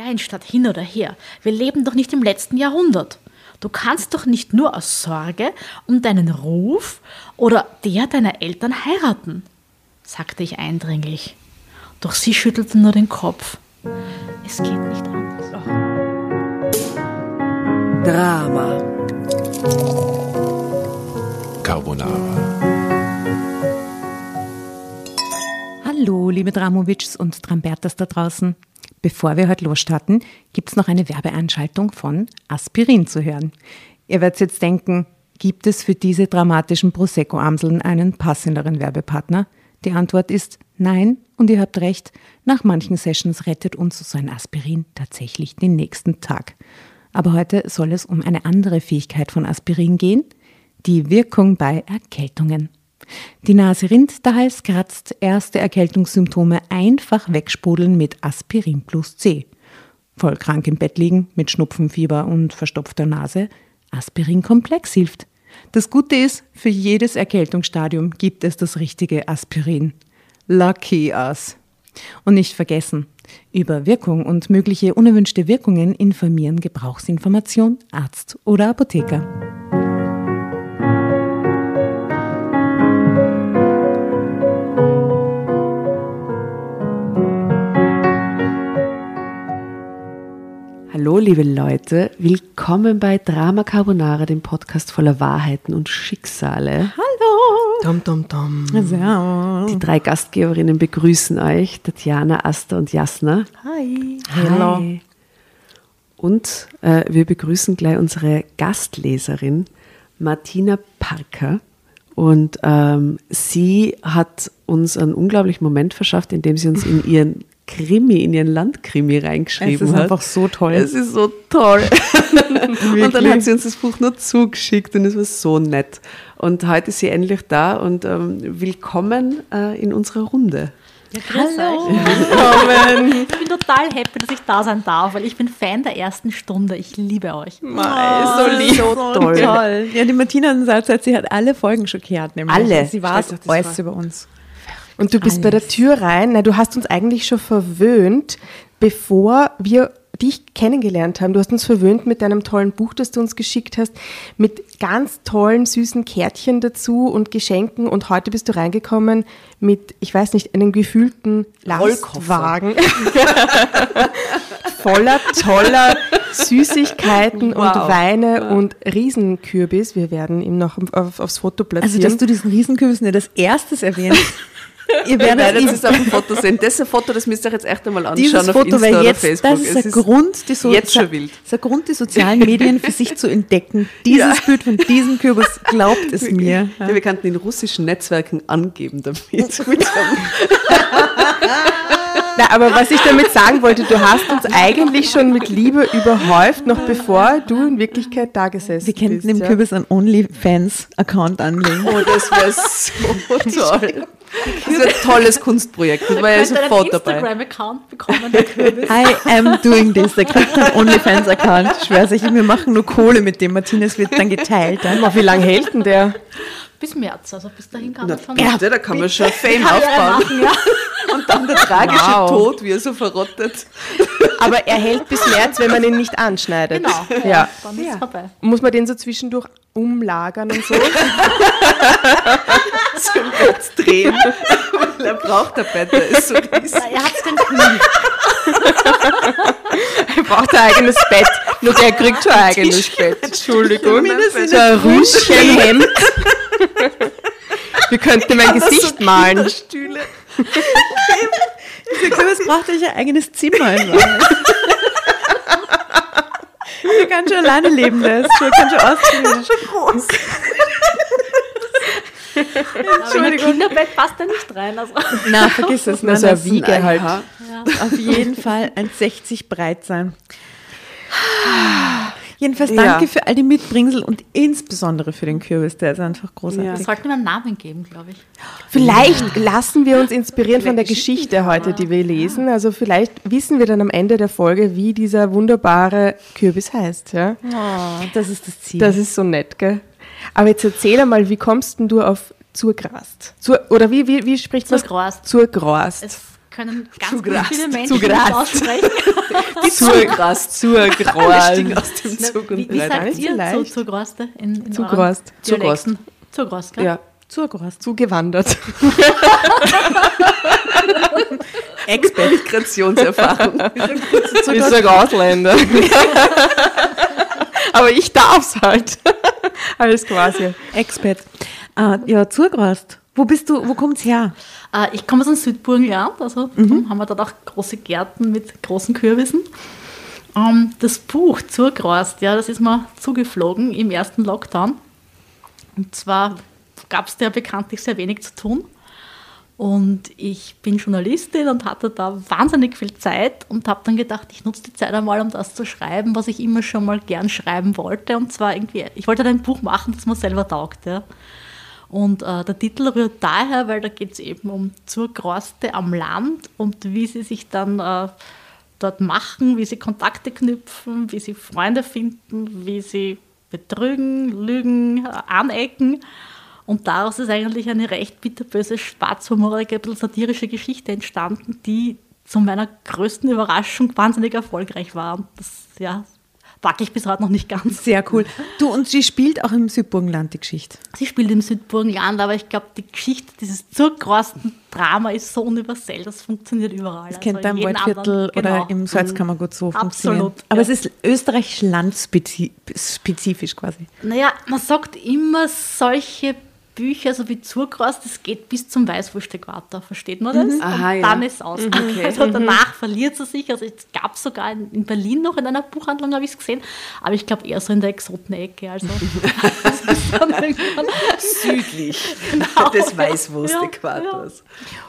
Kleinstadt hin oder her. Wir leben doch nicht im letzten Jahrhundert. Du kannst doch nicht nur aus Sorge um deinen Ruf oder der deiner Eltern heiraten, sagte ich eindringlich. Doch sie schüttelte nur den Kopf. Es geht nicht anders. Drama. Carbonara. Hallo, liebe Dramowitschs und Trambertas da draußen. Bevor wir heute losstarten, gibt es noch eine Werbeeinschaltung von Aspirin zu hören. Ihr werdet jetzt denken, gibt es für diese dramatischen Prosecco-Amseln einen passenderen Werbepartner? Die Antwort ist nein und ihr habt recht, nach manchen Sessions rettet uns so ein Aspirin tatsächlich den nächsten Tag. Aber heute soll es um eine andere Fähigkeit von Aspirin gehen, die Wirkung bei Erkältungen. Die Nase rinnt, der Hals kratzt, erste Erkältungssymptome einfach wegsprudeln mit Aspirin plus C. Voll krank im Bett liegen mit Schnupfenfieber und verstopfter Nase, Aspirin Komplex hilft. Das Gute ist, für jedes Erkältungsstadium gibt es das richtige Aspirin. Lucky us. Und nicht vergessen, über Wirkung und mögliche unerwünschte Wirkungen informieren Gebrauchsinformation, Arzt oder Apotheker. Hallo, liebe Leute, willkommen bei Drama Carbonara, dem Podcast voller Wahrheiten und Schicksale. Hallo! Dum, dum, dum. Die drei Gastgeberinnen begrüßen euch, Tatjana, Asta und Jasna. Hi. Hi. Und äh, wir begrüßen gleich unsere Gastleserin Martina Parker. Und ähm, sie hat uns einen unglaublichen Moment verschafft, indem sie uns in ihren Krimi, in ihren Landkrimi reingeschrieben Es ist hat. einfach so toll. Es ist so toll. und dann hat sie uns das Buch nur zugeschickt und es war so nett. Und heute ist sie endlich da und ähm, willkommen äh, in unserer Runde. Ja, Hallo. Willkommen. Ich bin total happy, dass ich da sein darf, weil ich bin Fan der ersten Stunde. Ich liebe euch. Mei, so lieb. so toll. toll. Ja, die Martina hat gesagt, sie hat alle Folgen schon gehört. Nämlich. Alle. Sie das alles war- über uns. Und du bist bei der Tür rein. Na, du hast uns eigentlich schon verwöhnt, bevor wir dich kennengelernt haben. Du hast uns verwöhnt mit deinem tollen Buch, das du uns geschickt hast, mit ganz tollen, süßen Kärtchen dazu und Geschenken. Und heute bist du reingekommen mit, ich weiß nicht, einem gefühlten Lastwagen voller toller Süßigkeiten Wow. und Weine und Riesenkürbis. Wir werden ihm noch auf, aufs Foto Also, platzieren. dass du diesen Riesenkürbis nicht als erstes erwähnst. Ihr werdet werden ihm es auf dem Foto sehen. Das ist ein Foto, das müsst ihr euch jetzt echt einmal anschauen dieses auf Foto Insta oder jetzt, Facebook. das ist Es der Grund, die so, jetzt schon wild. Das ist der Grund, die sozialen Medien für sich zu entdecken. Dieses Bild von diesem Kürbis, glaubt es mir. Ja, wir könnten in russischen Netzwerken angeben damit. Na, aber was ich damit sagen wollte, du hast uns eigentlich schon mit Liebe überhäuft, noch bevor du in Wirklichkeit da gesessen Wir könnten bist. dem ja. Kürbis einen OnlyFans-Account anlegen. Oh, das wäre so toll. Das wäre ein tolles Kunstprojekt. Das war ja sofort dabei. Instagram-Account bekommen, der Kürbis. I am doing this. Der kriegt einen OnlyFans-Account. Ich schwör's euch, wir machen nur Kohle mit dem. Martinez wird dann geteilt. Aber wie lange hält denn der? Bis März, also bis dahin kann Na man schon bitte, da kann man schon Fame aufbauen. machen, ja. Und dann der tragische Wow. Tod, wie er so verrottet. Aber er hält bis März, wenn man ihn nicht anschneidet. Genau, Ja. dann ist es vorbei. Muss man den so zwischendurch umlagern und so? Zum Bett drehen. Weil er braucht ein Bett, der ist so riesig. Ja, Er hat es den Kühl. Er braucht ein eigenes Bett. Nur der kriegt schon ein eigenes Bett. Entschuldigung. So ein Rüschenhemd. Wir könnten mein Gesicht malen. Stühle. Der Kürbis braucht euch ein eigenes Zimmer. Der kann schon alleine leben, ist schon, kann schon ausziehen. Der ist schon groß. Aber in ein Kinderbett passt er nicht rein. Also. Na, vergiss es. Na, so das eine Wiege halt. Aha. auf jeden Fall ein 60 breit sein. Jedenfalls Ja. danke für all die Mitbringsel und insbesondere für den Kürbis, der ist einfach Wir großartig. sollten ihm einen Namen geben, glaube ich. Vielleicht lassen wir uns inspirieren von der Geschichte heute, die wir lesen. Also vielleicht wissen wir dann am Ende der Folge, wie dieser wunderbare Kürbis heißt. Ja? Oh, das ist das Ziel. Das ist so nett, gell? Aber jetzt erzähl einmal, wie kommst denn du auf zur Grast? Zur, oder wie, wie, wie spricht man? Zurgrast. Zur Grast. Es können ganz, Zu ganz Grast, viele Menschen zu nicht Grast. aussprechen. Zurgrast, Zurgrast. stiegen aus dem Zug wie, und wie rein. sagt ihr zu, leicht. zu Groste? In, in Zu euren Grost. Zu Dialekten? Zu Grost, gell? Ja. Zugrast. Zugewandert. Expert. Migrationserfahrung. Ich sage Ausländer. Aber ich darf's halt. Alles quasi. Expert. Äh, ja, Zugrast. Wo bist du, wo kommt's her? Äh, ich komme aus dem Südburgenland, also darum haben wir dort auch große Gärten mit großen Kürbissen. Ähm, das Buch Zurgrost, ja, das ist mir zugeflogen im ersten Lockdown. Und zwar gab es da bekanntlich sehr wenig zu tun. Und ich bin Journalistin und hatte da wahnsinnig viel Zeit und habe dann gedacht, ich nutze die Zeit einmal, um das zu schreiben, was ich immer schon mal gern schreiben wollte. Und zwar irgendwie, ich wollte ein Buch machen, das mir selber taugt. Ja. Und äh, der Titel rührt daher, weil da geht es eben um Zurgroste am Land und wie sie sich dann äh, dort machen, wie sie Kontakte knüpfen, wie sie Freunde finden, wie sie betrügen, lügen, äh, anecken. Und daraus ist eigentlich eine recht bitterböse, schwarzhumorige, ein bisschen satirische Geschichte entstanden, die zu meiner größten Überraschung wahnsinnig erfolgreich war. Und das, ja, packe ich bis heute noch nicht ganz. Sehr cool. Du, und sie spielt auch im Südburgenland die Geschichte. Sie spielt im Südburgenland, aber ich glaube, die Geschichte, dieses zurgrosten Drama ist so universell, das funktioniert überall. Das kennt Also da im in jedem Waldviertel anderen- oder genau. im Salzkammergut so funktionieren. Absolut, Aber ja. es ist österreichisch-landspezifisch quasi. Naja, man sagt immer, solche Bücher, so wie Zurgrost, das geht bis zum Weißwurst-Äquator, versteht man das? Aha, Und ja. dann ist es aus. Also danach verliert sie sich. Also es gab sogar in, in Berlin noch in einer Buchhandlung, habe ich es gesehen, aber ich glaube eher so in der Exotenecke. Also Südlich Genau. des Weißwurst-Äquators.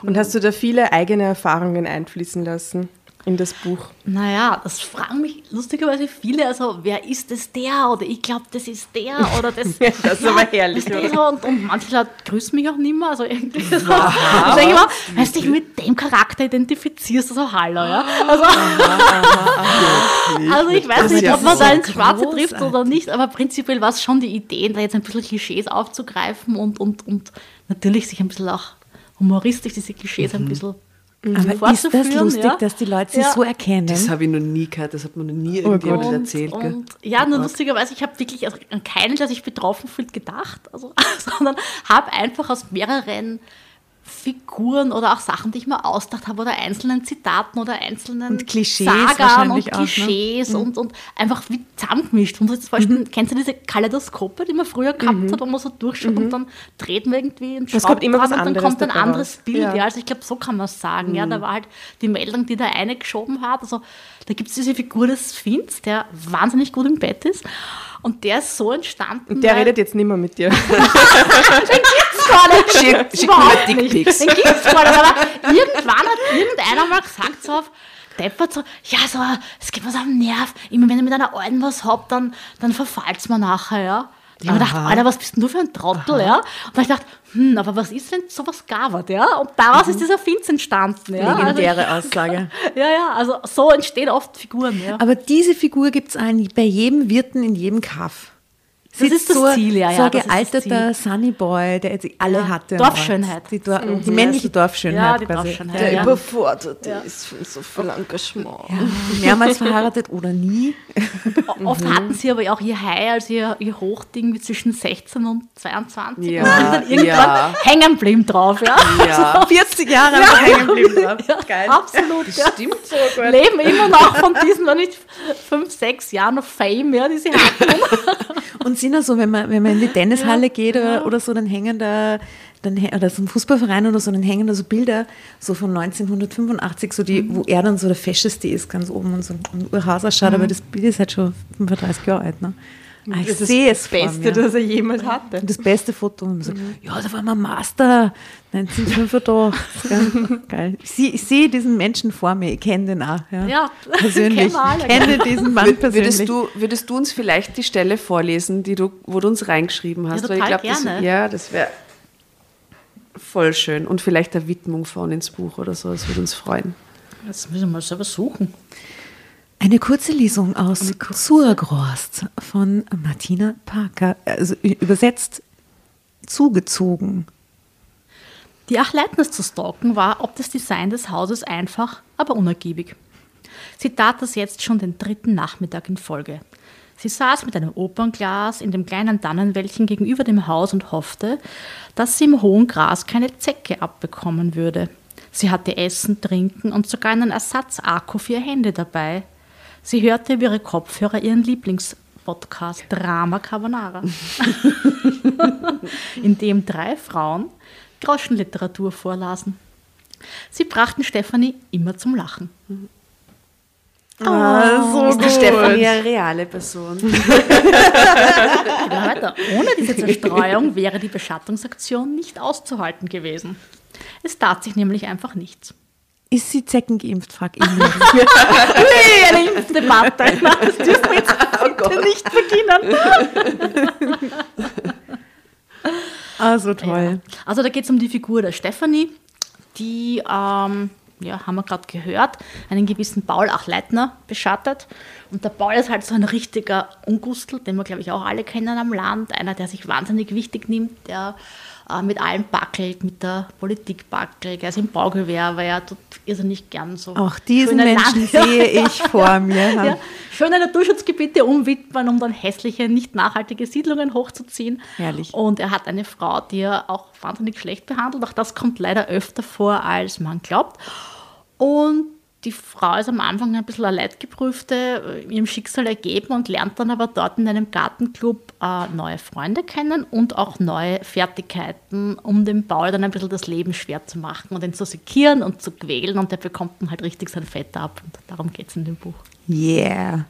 Und hast du da viele eigene Erfahrungen einfließen lassen in das Buch? Naja, das fragen mich lustigerweise viele. Also, wer ist es der? Oder ich glaube, das ist der. Oder das, das ist aber herrlich, das der. Und, und manche Leute grüßen mich auch nicht mehr. Also, irgendwie so. Ich sage immer, weißt du, dich mit dem Charakter identifizierst, also hallo, ja. Also, also ich weiß Das nicht, ja ob man da ins so Schwarze trifft oder nicht, aber prinzipiell war es schon die Idee, da jetzt ein bisschen Klischees aufzugreifen und, und, und natürlich sich ein bisschen auch humoristisch diese Klischees ein bisschen Aber ist das lustig, ja. dass die Leute sie Ja. so erkennen? Das habe ich noch nie gehört, das hat mir noch nie irgendjemand und, erzählt. gell? Und, ja, nur lustigerweise, ich habe wirklich an keinen, der sich betroffen fühlt, gedacht, also, sondern habe einfach aus mehreren Figuren oder auch Sachen, die ich mir ausgedacht habe, oder einzelnen Zitaten oder einzelnen Und Klischees Sagern und wahrscheinlich auch, ne? Klischees und, und einfach wie zusammengemischt. Und zum Beispiel, kennst du diese Kaleidoskope, die man früher gehabt hat, wo man so durchschaut und dann dreht man irgendwie ein Es kommt immer was und dann kommt ein anderes raus. Bild. Ja. Ja. also ich glaube, so kann man es sagen. Ja, da war halt die Meldung, die der eine geschoben hat. Also da gibt es diese Figur des Finns, der wahnsinnig gut im Bett ist. Und der ist so entstanden. Und der redet jetzt nicht mehr mit dir. gar nicht. Schick- schick überhaupt mir. Dickpics. Den gibt's gar nicht. Aber irgendwann hat irgendeiner mal gesagt, so auf deppert, so, ja, so, es geht mir so am Nerv. Immer wenn ich mit einer Alten was hab, dann, dann verfallt's mir nachher, ja. Ich habe mir gedacht, Alter, was bist denn du für ein Trottel, ja? Und dann ich gedacht, hm, aber was ist, wenn sowas gabert, ja? Und daraus ist dieser Finz entstanden, ja. Legendäre Aussage. Also, ja, ja, also so entstehen oft Figuren, ja. Aber diese Figur gibt es bei jedem Wirten in jedem Kaff. Das ist das so, Ziel, ja, ja, So ein das das gealterter Sunny Boy, der jetzt alle Ja, hatte. Dorfschönheit. Die, Dor die männliche Dorfschönheit Ja, die quasi. Dorfschönheit, Der ja. überfordert ist von so viel Engagement. Mehrmals verheiratet oder nie. Oft hatten sie aber auch ihr High, also ihr, ihr Hochding mit zwischen 16 und 22 Ja, und sind dann irgendwann ja. hängen geblieben drauf, ja. Ja, 40 Jahre ja. hängen geblieben drauf. Geil. Absolut. Ja. stimmt. Leben immer noch von diesen, wenn nicht fünf, sechs Jahren noch Fame, ja, die sie hatten. Und sind ja so, wenn man, wenn man in die Tennishalle geht oder, oder so, dann hängen da, dann, oder so ein Fußballverein oder so, dann hängen da so Bilder so von 1985, so die, wo er dann so der Fescheste ist, ganz oben und so ein Urhaus ausschaut, aber das Bild ist halt schon 35 Jahre alt. Ne? Ah, ich Das ist sehe es das vor Beste, mir. das er jemals hatte. Das beste Foto. Und so, Ja, da war mein Master 1985. gell. Geil. Ich sehe, ich sehe diesen Menschen vor mir, ich kenne den auch. Ja. Ja, persönlich. Ich kenne diesen Mann persönlich. Würdest du, würdest du uns vielleicht die Stelle vorlesen, die du, wo du uns reingeschrieben hast? Ja, total glaub, das, gerne. ja, das wäre voll schön. Und vielleicht eine Widmung vorne ins Buch oder so, das würde uns freuen. Das müssen wir mal selber suchen. Eine kurze Lesung aus Zurgrost von Martina Parker, also übersetzt zugezogen. Die Achleitners zu stalken war ob das Design des Hauses einfach, aber unergiebig. Sie tat das jetzt schon den dritten Nachmittag in Folge. Sie saß mit einem Opernglas in dem kleinen Tannenwäldchen gegenüber dem Haus und hoffte, dass sie im hohen Gras keine Zecke abbekommen würde. Sie hatte Essen, Trinken und sogar einen Ersatz-Akku für ihr Handy dabei. Sie hörte über ihre Kopfhörer ihren Lieblingspodcast Drama Carbonara, in dem drei Frauen Groschenliteratur vorlasen. Sie brachten Stefanie immer zum Lachen. Ah, so ist die Stefanie eine reale Person. weiter. Ohne diese Zerstreuung wäre die Beschattungsaktion nicht auszuhalten gewesen. Es tat sich nämlich einfach nichts. Ist sie zeckengeimpft, frag ich mich. nee, eine Impfdebatte. Das dürfen wir jetzt bitte nicht beginnen. Also toll. Ja. Also da geht es um die Figur der Stefanie, die, ähm, ja, haben wir gerade gehört, einen gewissen Paul Achleitner beschattet. Und der Paul ist halt so ein richtiger Ungustel, den wir, glaube ich, auch alle kennen am Land. Einer, der sich wahnsinnig wichtig nimmt, der mit allem backelt, mit der Politik backelt. Er ist im Baugewerbe, er tut irrsinnig gern so. Auch diesen Menschen Land sehe ich vor mir. Ja, schöne Naturschutzgebiete umwidmen, um dann hässliche, nicht nachhaltige Siedlungen hochzuziehen. Herrlich. Und er hat eine Frau, die er auch wahnsinnig schlecht behandelt. Auch das kommt leider öfter vor, als man glaubt. Und die Frau ist am Anfang ein bisschen eine Leidgeprüfte, ihrem Schicksal ergeben und lernt dann aber dort in einem Gartenclub äh, neue Freunde kennen und auch neue Fertigkeiten, um dem Paul dann ein bisschen das Leben schwer zu machen und ihn zu sekieren und zu quälen und der bekommt dann halt richtig sein Fett ab und darum geht es in dem Buch. Yeah.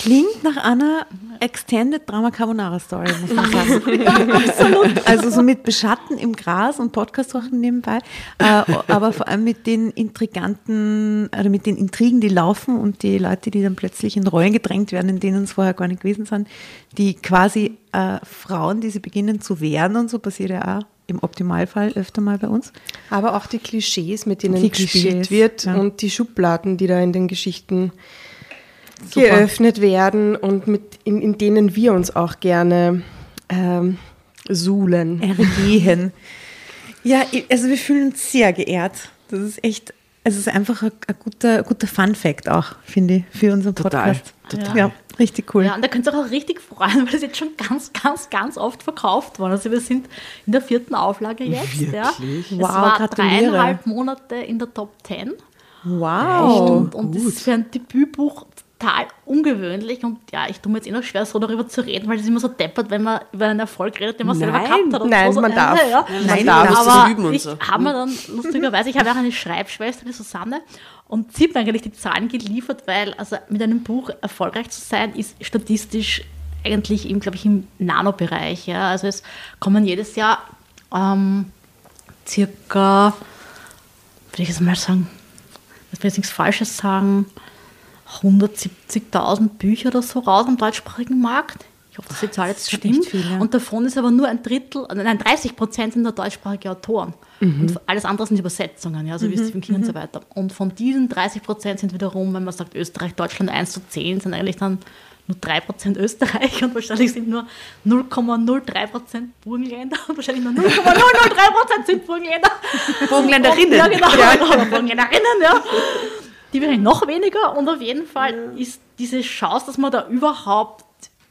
Klingt nach einer Extended Drama Carbonara Story, muss man sagen. ja, absolut. Also so mit Beschatten im Gras und Podcast machen nebenbei, äh, aber vor allem mit den intriganten, oder mit den Intrigen, die laufen und die Leute, die dann plötzlich in Rollen gedrängt werden, in denen es vorher gar nicht gewesen sind, die quasi äh, Frauen, die sie beginnen zu wehren und so passiert ja auch im Optimalfall öfter mal bei uns. Aber auch die Klischees, mit denen die gespielt Klischees, wird ja. und die Schubladen, die da in den Geschichten Super. geöffnet werden und mit, in, in denen wir uns auch gerne ähm, suhlen. Ergehen. ja, also wir fühlen uns sehr geehrt. Das ist echt, es ist einfach ein, ein guter, guter Fun-Fact auch, finde ich, für unseren Podcast. Total. Total. Ja. richtig cool. Ja, und da könnt ihr euch auch richtig freuen, weil es jetzt schon ganz, ganz, ganz oft verkauft worden. Also wir sind in der vierten Auflage jetzt. Wirklich? Ja. Wow, es war gratuliere. dreieinhalb Monate in der Top Ten. Wow. Und, und das ist für ein Debütbuch total ungewöhnlich und ja, ich tue mir jetzt eh noch schwer, so darüber zu reden, weil es immer so deppert, wenn man über einen Erfolg redet, den man nein, selber gehabt hat. Nein, so. man darf. Ja, man darf. Aber üben und ich so. habe mir dann lustigerweise, ich habe auch eine Schreibschwester, die Susanne, und sie hat mir eigentlich die Zahlen geliefert, weil also mit einem Buch erfolgreich zu sein, ist statistisch eigentlich im, glaube ich, im Nanobereich. Ja. Also es kommen jedes Jahr ähm, circa, würde ich jetzt mal sagen, ich will jetzt nichts Falsches sagen, 170.000 Bücher oder so raus am deutschsprachigen Markt. Ich hoffe, dass die Zahl jetzt stimmt. Viel, ja. Und davon ist aber nur ein Drittel, äh, nein, 30 Prozent sind nur deutschsprachige Autoren. Mhm. Und alles andere sind Übersetzungen, ja, so also wie Stephen King mhm. und so weiter. Und von diesen 30 Prozent sind wiederum, wenn man sagt Österreich, Deutschland 1 zu 10, sind eigentlich dann nur 3% Österreich und wahrscheinlich sind nur 0,03% Burgenländer und wahrscheinlich nur 0,003% sind Burgenländer. Burgenländerinnen. Ja, genau. Ja. Burgenländerinnen, ja die wäre noch weniger und auf jeden Fall ja. ist diese Chance, dass man da überhaupt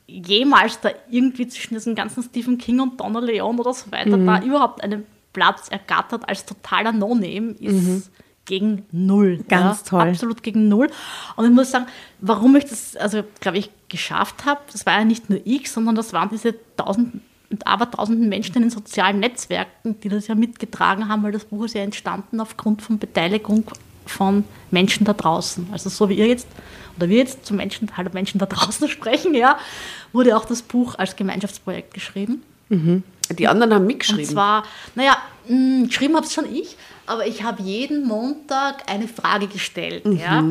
jemals da irgendwie zwischen diesen ganzen Stephen King und Donna Leon oder so weiter mhm. da überhaupt einen Platz ergattert als totaler No-Name, ist mhm. gegen null. Ganz ja, toll. Absolut gegen null. Und ich muss sagen, warum ich das, also glaube ich, geschafft habe, das war ja nicht nur ich, sondern das waren diese tausend und aber tausenden Menschen in den sozialen Netzwerken, die das ja mitgetragen haben, weil das Buch ist ja entstanden aufgrund von Beteiligung von Menschen da draußen. Also so wie ihr jetzt oder wir jetzt zu Menschen, halb Menschen da draußen sprechen, ja, wurde auch das Buch als Gemeinschaftsprojekt geschrieben. Mhm. Die anderen haben mitgeschrieben. Und zwar, naja, mh, geschrieben habe es schon ich, aber ich habe jeden Montag eine Frage gestellt, mhm. ja,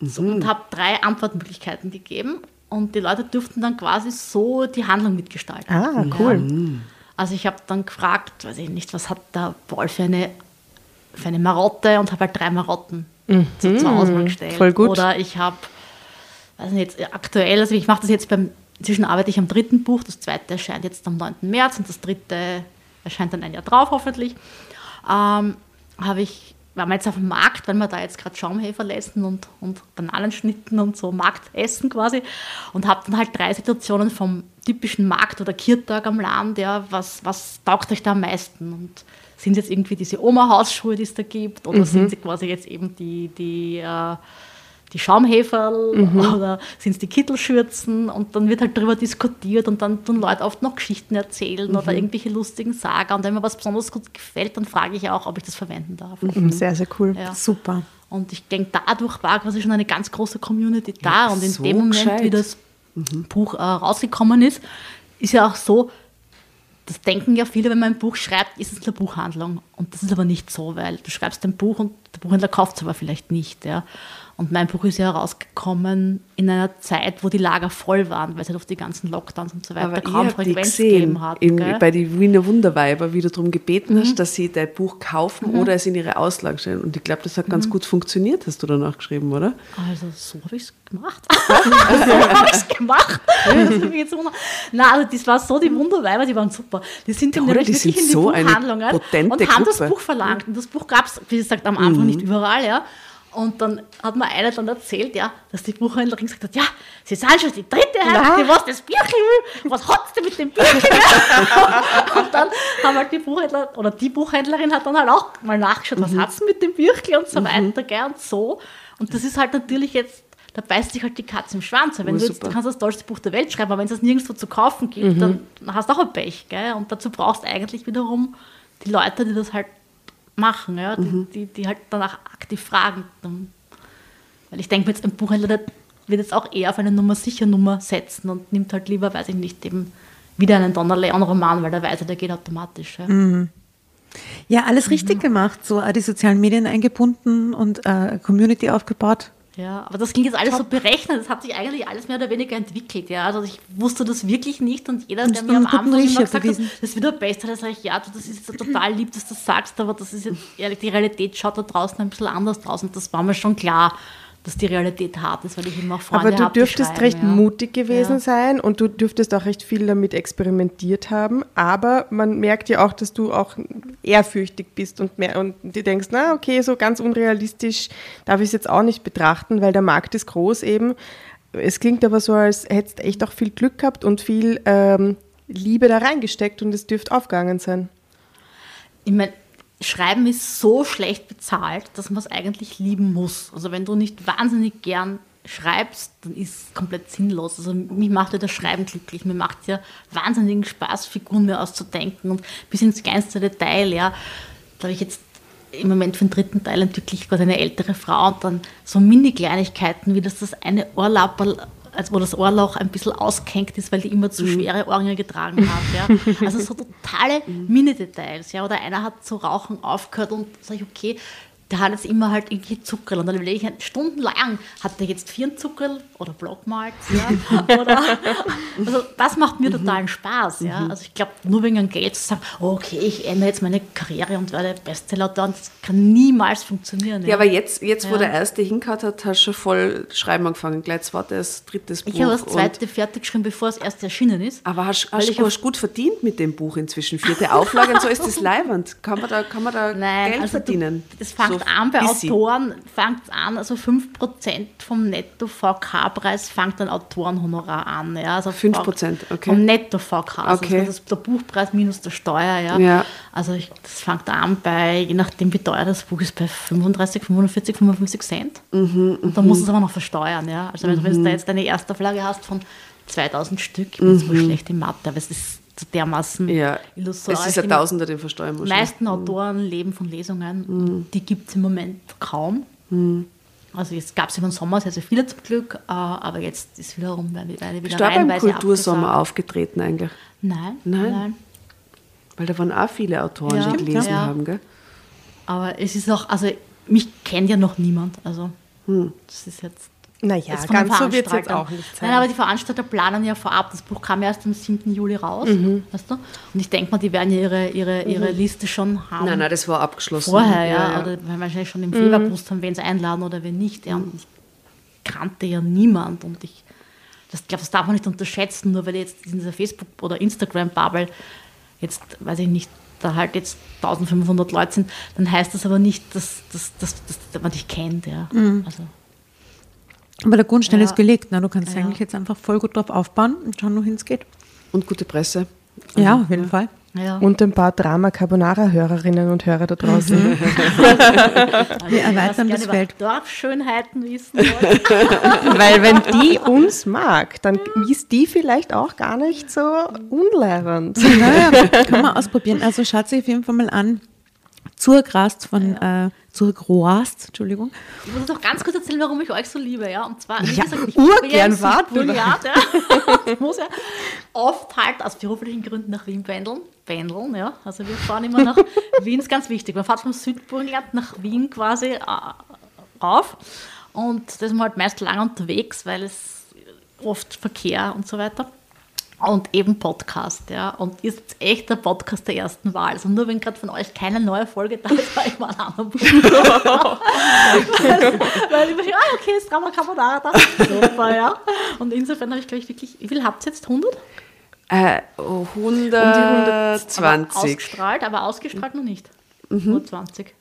so, mhm. und habe drei Antwortmöglichkeiten gegeben und die Leute durften dann quasi so die Handlung mitgestalten. Ah, cool. Ja. Also ich habe dann gefragt, weiß ich nicht, was hat der Paul für eine für eine Marotte und habe halt drei Marotten mhm. zur, zur Auswahl gestellt. Voll gut. Oder ich habe, weiß nicht, aktuell, also ich mache das jetzt beim, inzwischen arbeite ich am dritten Buch, das zweite erscheint jetzt am 9. März und das dritte erscheint dann ein Jahr drauf hoffentlich. ähm, habe ich, waren wir jetzt auf dem Markt, wenn wir da jetzt gerade Schaumhefer essen und, und Bananenschnitten und so Marktessen quasi und habe dann halt drei Situationen vom typischen Markt oder Kirtag am Land, ja, was, was taugt euch da am meisten und sind es jetzt irgendwie diese Oma-Hausschuhe, die es da gibt oder sind sie quasi jetzt eben die, die äh, die Schaumheferl oder sind es die Kittelschürzen und dann wird halt darüber diskutiert und dann tun Leute oft noch Geschichten erzählen oder irgendwelche lustigen Saga und wenn mir was besonders gut gefällt, dann frage ich auch, ob ich das verwenden darf. Mhm. Sehr, sehr cool. Ja. Super. Und ich denke, dadurch war quasi schon eine ganz große Community da. und in so dem Moment, gescheit. wie das Buch äh, rausgekommen ist, ist ja auch so, das denken ja viele, wenn man ein Buch schreibt, ist es eine Buchhandlung. Und das ist aber nicht so, weil du schreibst ein Buch und der Buchhändler kauft es aber vielleicht nicht. Ja. Und mein Buch ist ja herausgekommen in einer Zeit, wo die Lager voll waren, weil es halt auf die ganzen Lockdowns und so weiter Aber kaum Frequenz gegeben hat. im? Mhm. bei den Wiener Wunderweiber, wie du darum gebeten hast, dass sie dein Buch kaufen oder es in ihre Auslagen stellen. Und ich glaube, das hat Mhm. ganz gut funktioniert, hast du danach geschrieben, oder? Also so habe ich es gemacht. so habe ich es gemacht. Das wundern. Nein, also das war so, die Wunderweiber, die waren super. Die sind Ja, nämlich Die sind in die so eine Buchhandlungen und haben das Gruppe. Buch verlangt. Und das Buch gab es, wie gesagt, am Anfang nicht überall, ja. Und dann hat mir einer dann erzählt, ja, dass die Buchhändlerin gesagt hat, ja, sie sind schon die dritte Hand, die was das Bierchen will, was hat's denn mit dem Bierchen? und dann haben halt die Buchhändler, oder die Buchhändlerin hat dann halt auch mal nachgeschaut, was hat's denn mit dem Bierchen und so weiter, gell, und so. Und das ist halt natürlich jetzt, da beißt sich halt die Katze im Schwanz. Wenn Oh, du jetzt, du kannst das tollste Buch der Welt schreiben, aber wenn es das nirgendwo zu kaufen gibt, dann hast du auch ein Pech, gell? Und dazu brauchst du eigentlich wiederum die Leute, die das halt machen, ja? die, die, die halt danach aktiv fragen. Weil ich denke jetzt, ein Buchhändler der wird jetzt auch eher auf eine Nummer sicher Nummer setzen und nimmt halt lieber, weiß ich nicht, eben wieder einen Donner Leon-Roman, weil der weiß, der geht automatisch. Ja. Ja, alles richtig gemacht. So äh, die sozialen Medien eingebunden und äh, Community aufgebaut. Ja, aber das klingt jetzt alles so berechnet. Das hat sich eigentlich alles mehr oder weniger entwickelt. Ja, also ich wusste das wirklich nicht und jeder, Und der mir am Anfang immer gesagt hat, das wird der Beste, dann sage ich, ja, du, das ist jetzt total lieb, dass du das sagst, aber das ist jetzt ehrlich, die Realität schaut da draußen ein bisschen anders aus und das war mir schon klar, dass die Realität hart ist, weil ich immer auch Freunde Aber du hab, dürftest recht ja. mutig gewesen Ja. sein und du dürftest auch recht viel damit experimentiert haben. Aber man merkt ja auch, dass du auch ehrfürchtig bist und, mehr, und du denkst, na okay, so ganz unrealistisch darf ich es jetzt auch nicht betrachten, weil der Markt ist groß eben. Es klingt aber so, als hättest du echt auch viel Glück gehabt und viel ähm, Liebe da reingesteckt und es dürfte aufgegangen sein. ich meine, Schreiben ist so schlecht bezahlt, dass man es eigentlich lieben muss. Also wenn du nicht wahnsinnig gern schreibst, dann ist es komplett sinnlos. Also mich macht ja das Schreiben glücklich. Mir macht ja wahnsinnigen Spaß, Figuren mir auszudenken und bis ins kleinste Detail, ja. Da habe ich jetzt im Moment für den dritten Teil entwickle gerade eine ältere Frau und dann so Mini-Kleinigkeiten, wie dass das eine Ohrlapperl als wo das Ohrloch ein bisschen ausgehängt ist, weil die immer zu schwere Ohrringe getragen hat. Ja. Also so totale Mini-Details. Ja. Oder einer hat zu rauchen aufgehört und sage ich, okay, der hat jetzt immer halt irgendwie Zuckerl. Und dann überlege ich, stundenlang, hat der jetzt vier Zuckerl oder Blockmalz? Ja? Oder, also das macht mir totalen Spaß. Ja? Also ich glaube, nur wegen dem Geld zu sagen, oh, okay, ich ändere jetzt meine Karriere und werde Bestseller-Autor, das kann niemals funktionieren. Ja, aber jetzt, jetzt wo Ja. der erste hingehauen hat, hast du schon voll schreiben angefangen. Gleich zweites, drittes Buch. ich habe das zweite fertig geschrieben, bevor das erste erschienen ist. Aber hast, hast, ich du hast gut verdient mit dem Buch inzwischen. Vierte Auflage und so ist das leibend. Kann man da, kann man da Nein, Geld also verdienen? Du, das fängt So an bei bisschen. Autoren, fängt an, also 5% vom Netto-VK-Preis fängt ein Autorenhonorar an. Ja, also 5%, okay. Vom Netto-VK, also Okay. das ist der Buchpreis minus der Steuer. Ja. Ja. Also ich, das fängt an bei, je nachdem wie teuer das Buch ist, bei 35, 45, 55 Cent. Mhm, Und dann musst du es aber noch versteuern. Ja. Also wenn, wenn du da jetzt eine Erstauflage hast von 2000 Stück, ich bin jetzt wohl schlecht in Mathe, aber es ist so dermaßen Mhm. Ja, illusorisch. es ist ein Tausender, den versteuern Die muss. meisten Autoren leben von Lesungen. Die gibt es im Moment kaum. Also jetzt gab es über den Sommer sehr, sehr viele zum Glück, äh, aber jetzt ist wiederum eine, eine wieder Bist du beim Kultursommer abgesagt. aufgetreten eigentlich? Nein, Nein? nein, Weil da waren auch viele Autoren, Ja, die gelesen ja. haben, gell? Aber es ist auch, also mich kennt ja noch niemand. Also Hm. das ist jetzt. Naja, ganz so wird es jetzt auch nicht sein. Nein, aber die Veranstalter planen ja vorab. Das Buch kam erst am 7. Juli raus. Mhm. Weißt du? Und ich denke mal, die werden ja ihre, ihre, ihre Liste schon haben. Nein, nein, das war abgeschlossen. Vorher, ja. ja. Oder weil wahrscheinlich schon im Februar gewusst haben, wen sie einladen oder wen nicht. Ja. Und ich kannte ja niemand. Und ich das, glaub, das darf man nicht unterschätzen, nur weil jetzt in dieser Facebook- oder Instagram-Bubble jetzt, weiß ich nicht, da halt jetzt 1500 Leute sind, dann heißt das aber nicht, dass, dass, dass, dass man dich kennt. Ja. Also, Aber der Grundstein Ja. ist gelegt. Ne? Du kannst Ja. eigentlich jetzt einfach voll gut drauf aufbauen und schauen, wohin es geht. Und gute Presse. Ja, auf jeden Fall. ja. Und ein paar Drama Carbonara-Hörerinnen und Hörer da draußen. Wir erweitern das Feld. Dorfschönheiten wissen. Weil wenn die uns mag, dann ist die vielleicht auch gar nicht so unlehrend. Naja, kann man ausprobieren. Also schaut sich auf jeden Fall mal an. Zurgrast von, äh, Zurgroast, Entschuldigung. Ich muss noch ganz kurz erzählen, warum ich euch so liebe, ja. Und zwar, wie Ja, gesagt, ich urgern, bin ja mal. ja, ich muss ja oft halt aus beruflichen Gründen nach Wien pendeln. Pendeln, ja. Also wir fahren immer nach Wien, ist ganz wichtig. Man fährt vom Südburgenland nach Wien quasi äh, rauf. Und da ist man halt meist lang unterwegs, weil es oft Verkehr und so weiter. Und eben Podcast, ja. Und ihr seid echt der Podcast der ersten Wahl. Also nur wenn gerade von euch keine neue Folge da ist, war ich mal einen anderen Podcast. Weil ich mir ah, okay, ist Drama Carbonara da. Super, ja. Und insofern habe ich, glaube ich, wirklich, wie viel habt ihr jetzt? 100? Äh, Aber 120. ausgestrahlt, aber ausgestrahlt noch nicht. Nur 20.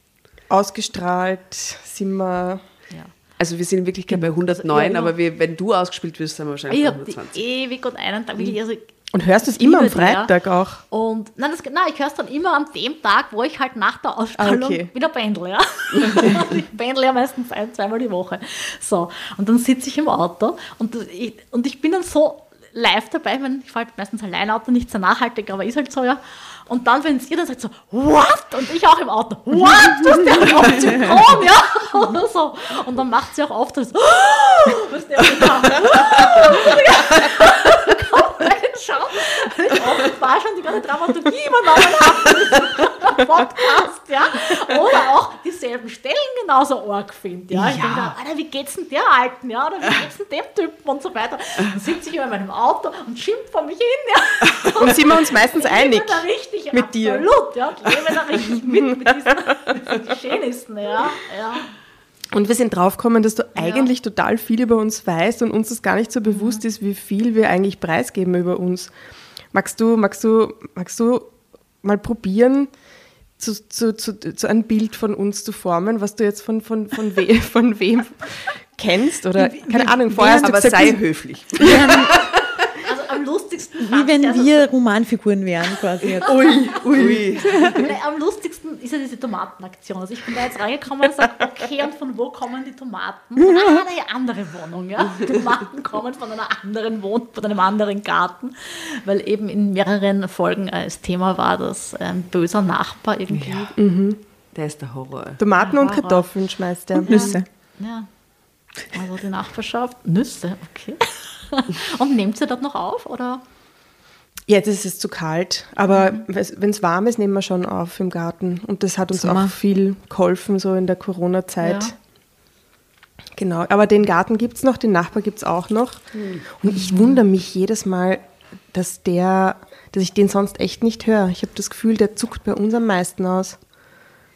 Ausgestrahlt sind wir. Ja. Also wir sind in Wirklichkeit bei 109, Ja, genau. aber wir, wenn du ausgespielt wirst, sind wir wahrscheinlich Ich bei habe 120. ewig und einen Tag wirklich, also Und hörst du es immer am ja. Freitag auch? Und nein, das, nein ich höre es dann immer an dem Tag, wo ich halt nach der Ausstrahlung Ah, okay. wieder pendel. Ja? ich pendel ja meistens ein, zweimal die Woche. So, und dann sitze ich im Auto und ich, und ich bin dann so live dabei, wenn ich fahre halt meistens allein Auto, nicht sehr nachhaltig, aber ist halt so, ja. Und dann, wenn ihr dann sagt so, what? Und ich auch im Auto, what? Du hast ja auch synchron, ja? Oder so. Und dann macht sie auch oft das, was der reinschauen. Ich oft war schon die ganze Dramaturgie übernommen habe Podcast, ja. Oder auch dieselben Stellen genauso arg finde, ja. Ich denke, Alter, wie geht's denn der Alten, ja? Oder wie geht's denn dem Typen und so weiter. Dann sitze ich immer in meinem Auto und schimpfe vor mich hin, ja. Und sind wir uns meistens einig? da richtig, mit dir. absolut, ja. Ich lebe da richtig mit, mit diesen, mit diesen Schönsten, ja. ja. Und wir sind draufgekommen, dass du eigentlich total viel über uns weißt und uns das gar nicht so bewusst ist, wie viel wir eigentlich preisgeben über uns. Magst du, magst du, magst du mal probieren, zu, zu, zu, zu ein Bild von uns zu formen, was du jetzt von, von, von, we, von wem kennst? Oder keine Ahnung, vorher hast du Aber gesagt, sei höflich. lustigsten Wie wenn also, wir Romanfiguren wären, quasi jetzt. Ui, ui. Nein, am lustigsten ist ja diese Tomatenaktion. Also ich bin da jetzt reingekommen und sage, okay, und von wo kommen die Tomaten? Von einer andere Wohnung, ja. Die Tomaten kommen von einer anderen Wohnung, von einem anderen Garten, weil eben in mehreren Folgen äh, das Thema war, dass ein böser Nachbar irgendwie. Der ist der Horror. Tomaten und Horror. Kartoffeln schmeißt er. Nüsse. Ja. Also die Nachbarschaft, Nüsse, okay. Und nehmt ihr dort noch auf, oder? Jetzt ist es zu kalt, aber wenn es warm ist, nehmen wir schon auf im Garten. Und das hat uns Sommer. auch viel geholfen, so in der Corona-Zeit. Ja. Genau, aber den Garten gibt es noch, den Nachbar gibt es auch noch. Und ich wundere mich jedes Mal, dass der, dass ich den sonst echt nicht höre. Ich habe das Gefühl, der zuckt bei uns am meisten aus.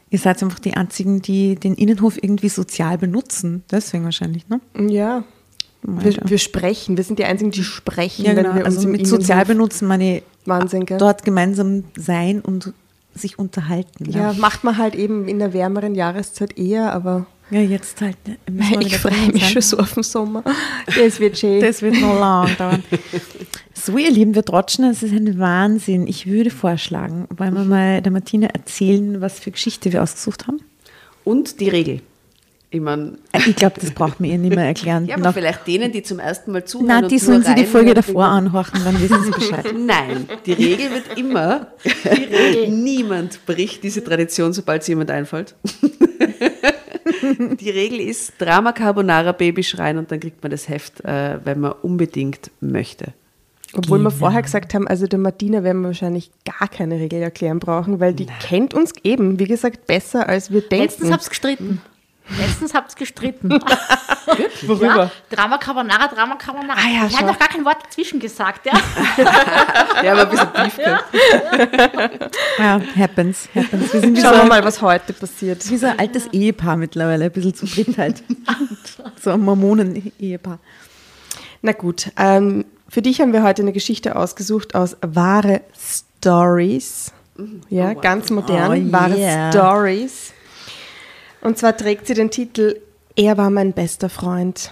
Ihr seid einfach die einzigen, die den Innenhof irgendwie sozial benutzen. Deswegen wahrscheinlich, ne? Ja. Wir, wir sprechen, wir sind die Einzigen, die sprechen, Ja, wenn genau. Also mit sozial benutzen meine Wahnsinn, gell? dort gemeinsam sein und sich unterhalten. Ja, macht man halt eben in der wärmeren Jahreszeit eher, aber ja jetzt halt. ne, ich freue mich schon so auf den Sommer. Das wird schön. Das wird noch lang dauern. So, ihr Lieben, wir trotschen, es ist ein Wahnsinn. Ich würde vorschlagen, wollen wir mal der Martina erzählen, was für Geschichte wir ausgesucht haben? Und die Regel. Ich meine, Äh, Ich glaube, das braucht mir ihr nicht mehr erklären. ja, aber Noch- vielleicht denen, die zum ersten Mal zuhören. Na, und die nur sollen sie die Folge davor anhorchen, dann wissen sie Bescheid. Nein, die Regel wird immer, niemand bricht diese Tradition, sobald es jemand einfällt. die Regel ist Drama Carbonara Baby schreien und dann kriegt man das Heft, äh, wenn man unbedingt möchte. Obwohl wir vorher gesagt haben, also der Martina werden wir wahrscheinlich gar keine Regel erklären brauchen, weil die kennt uns eben, wie gesagt, besser als wir denken. Letztens ihr gestritten. Letztens habt ihr gestritten. Worüber? Ja, Drama Carbonara, Drama Carbonara. Ah ja, ich habe noch gar kein Wort dazwischen gesagt, ja. Ja, aber ein bisschen Beef gehabt. Ja, happens, happens. Wir sind wie so, Schauen wir ein- mal, was heute passiert. wie so ein altes Ehepaar mittlerweile, ein bisschen zu dritt halt. So ein Mormonen-Ehepaar. Na gut, ähm, für dich haben wir heute eine Geschichte ausgesucht aus wahre Stories. Ja, ganz modern. Oh, Wahre yeah. Stories. Und zwar trägt sie den Titel Er war mein bester Freund.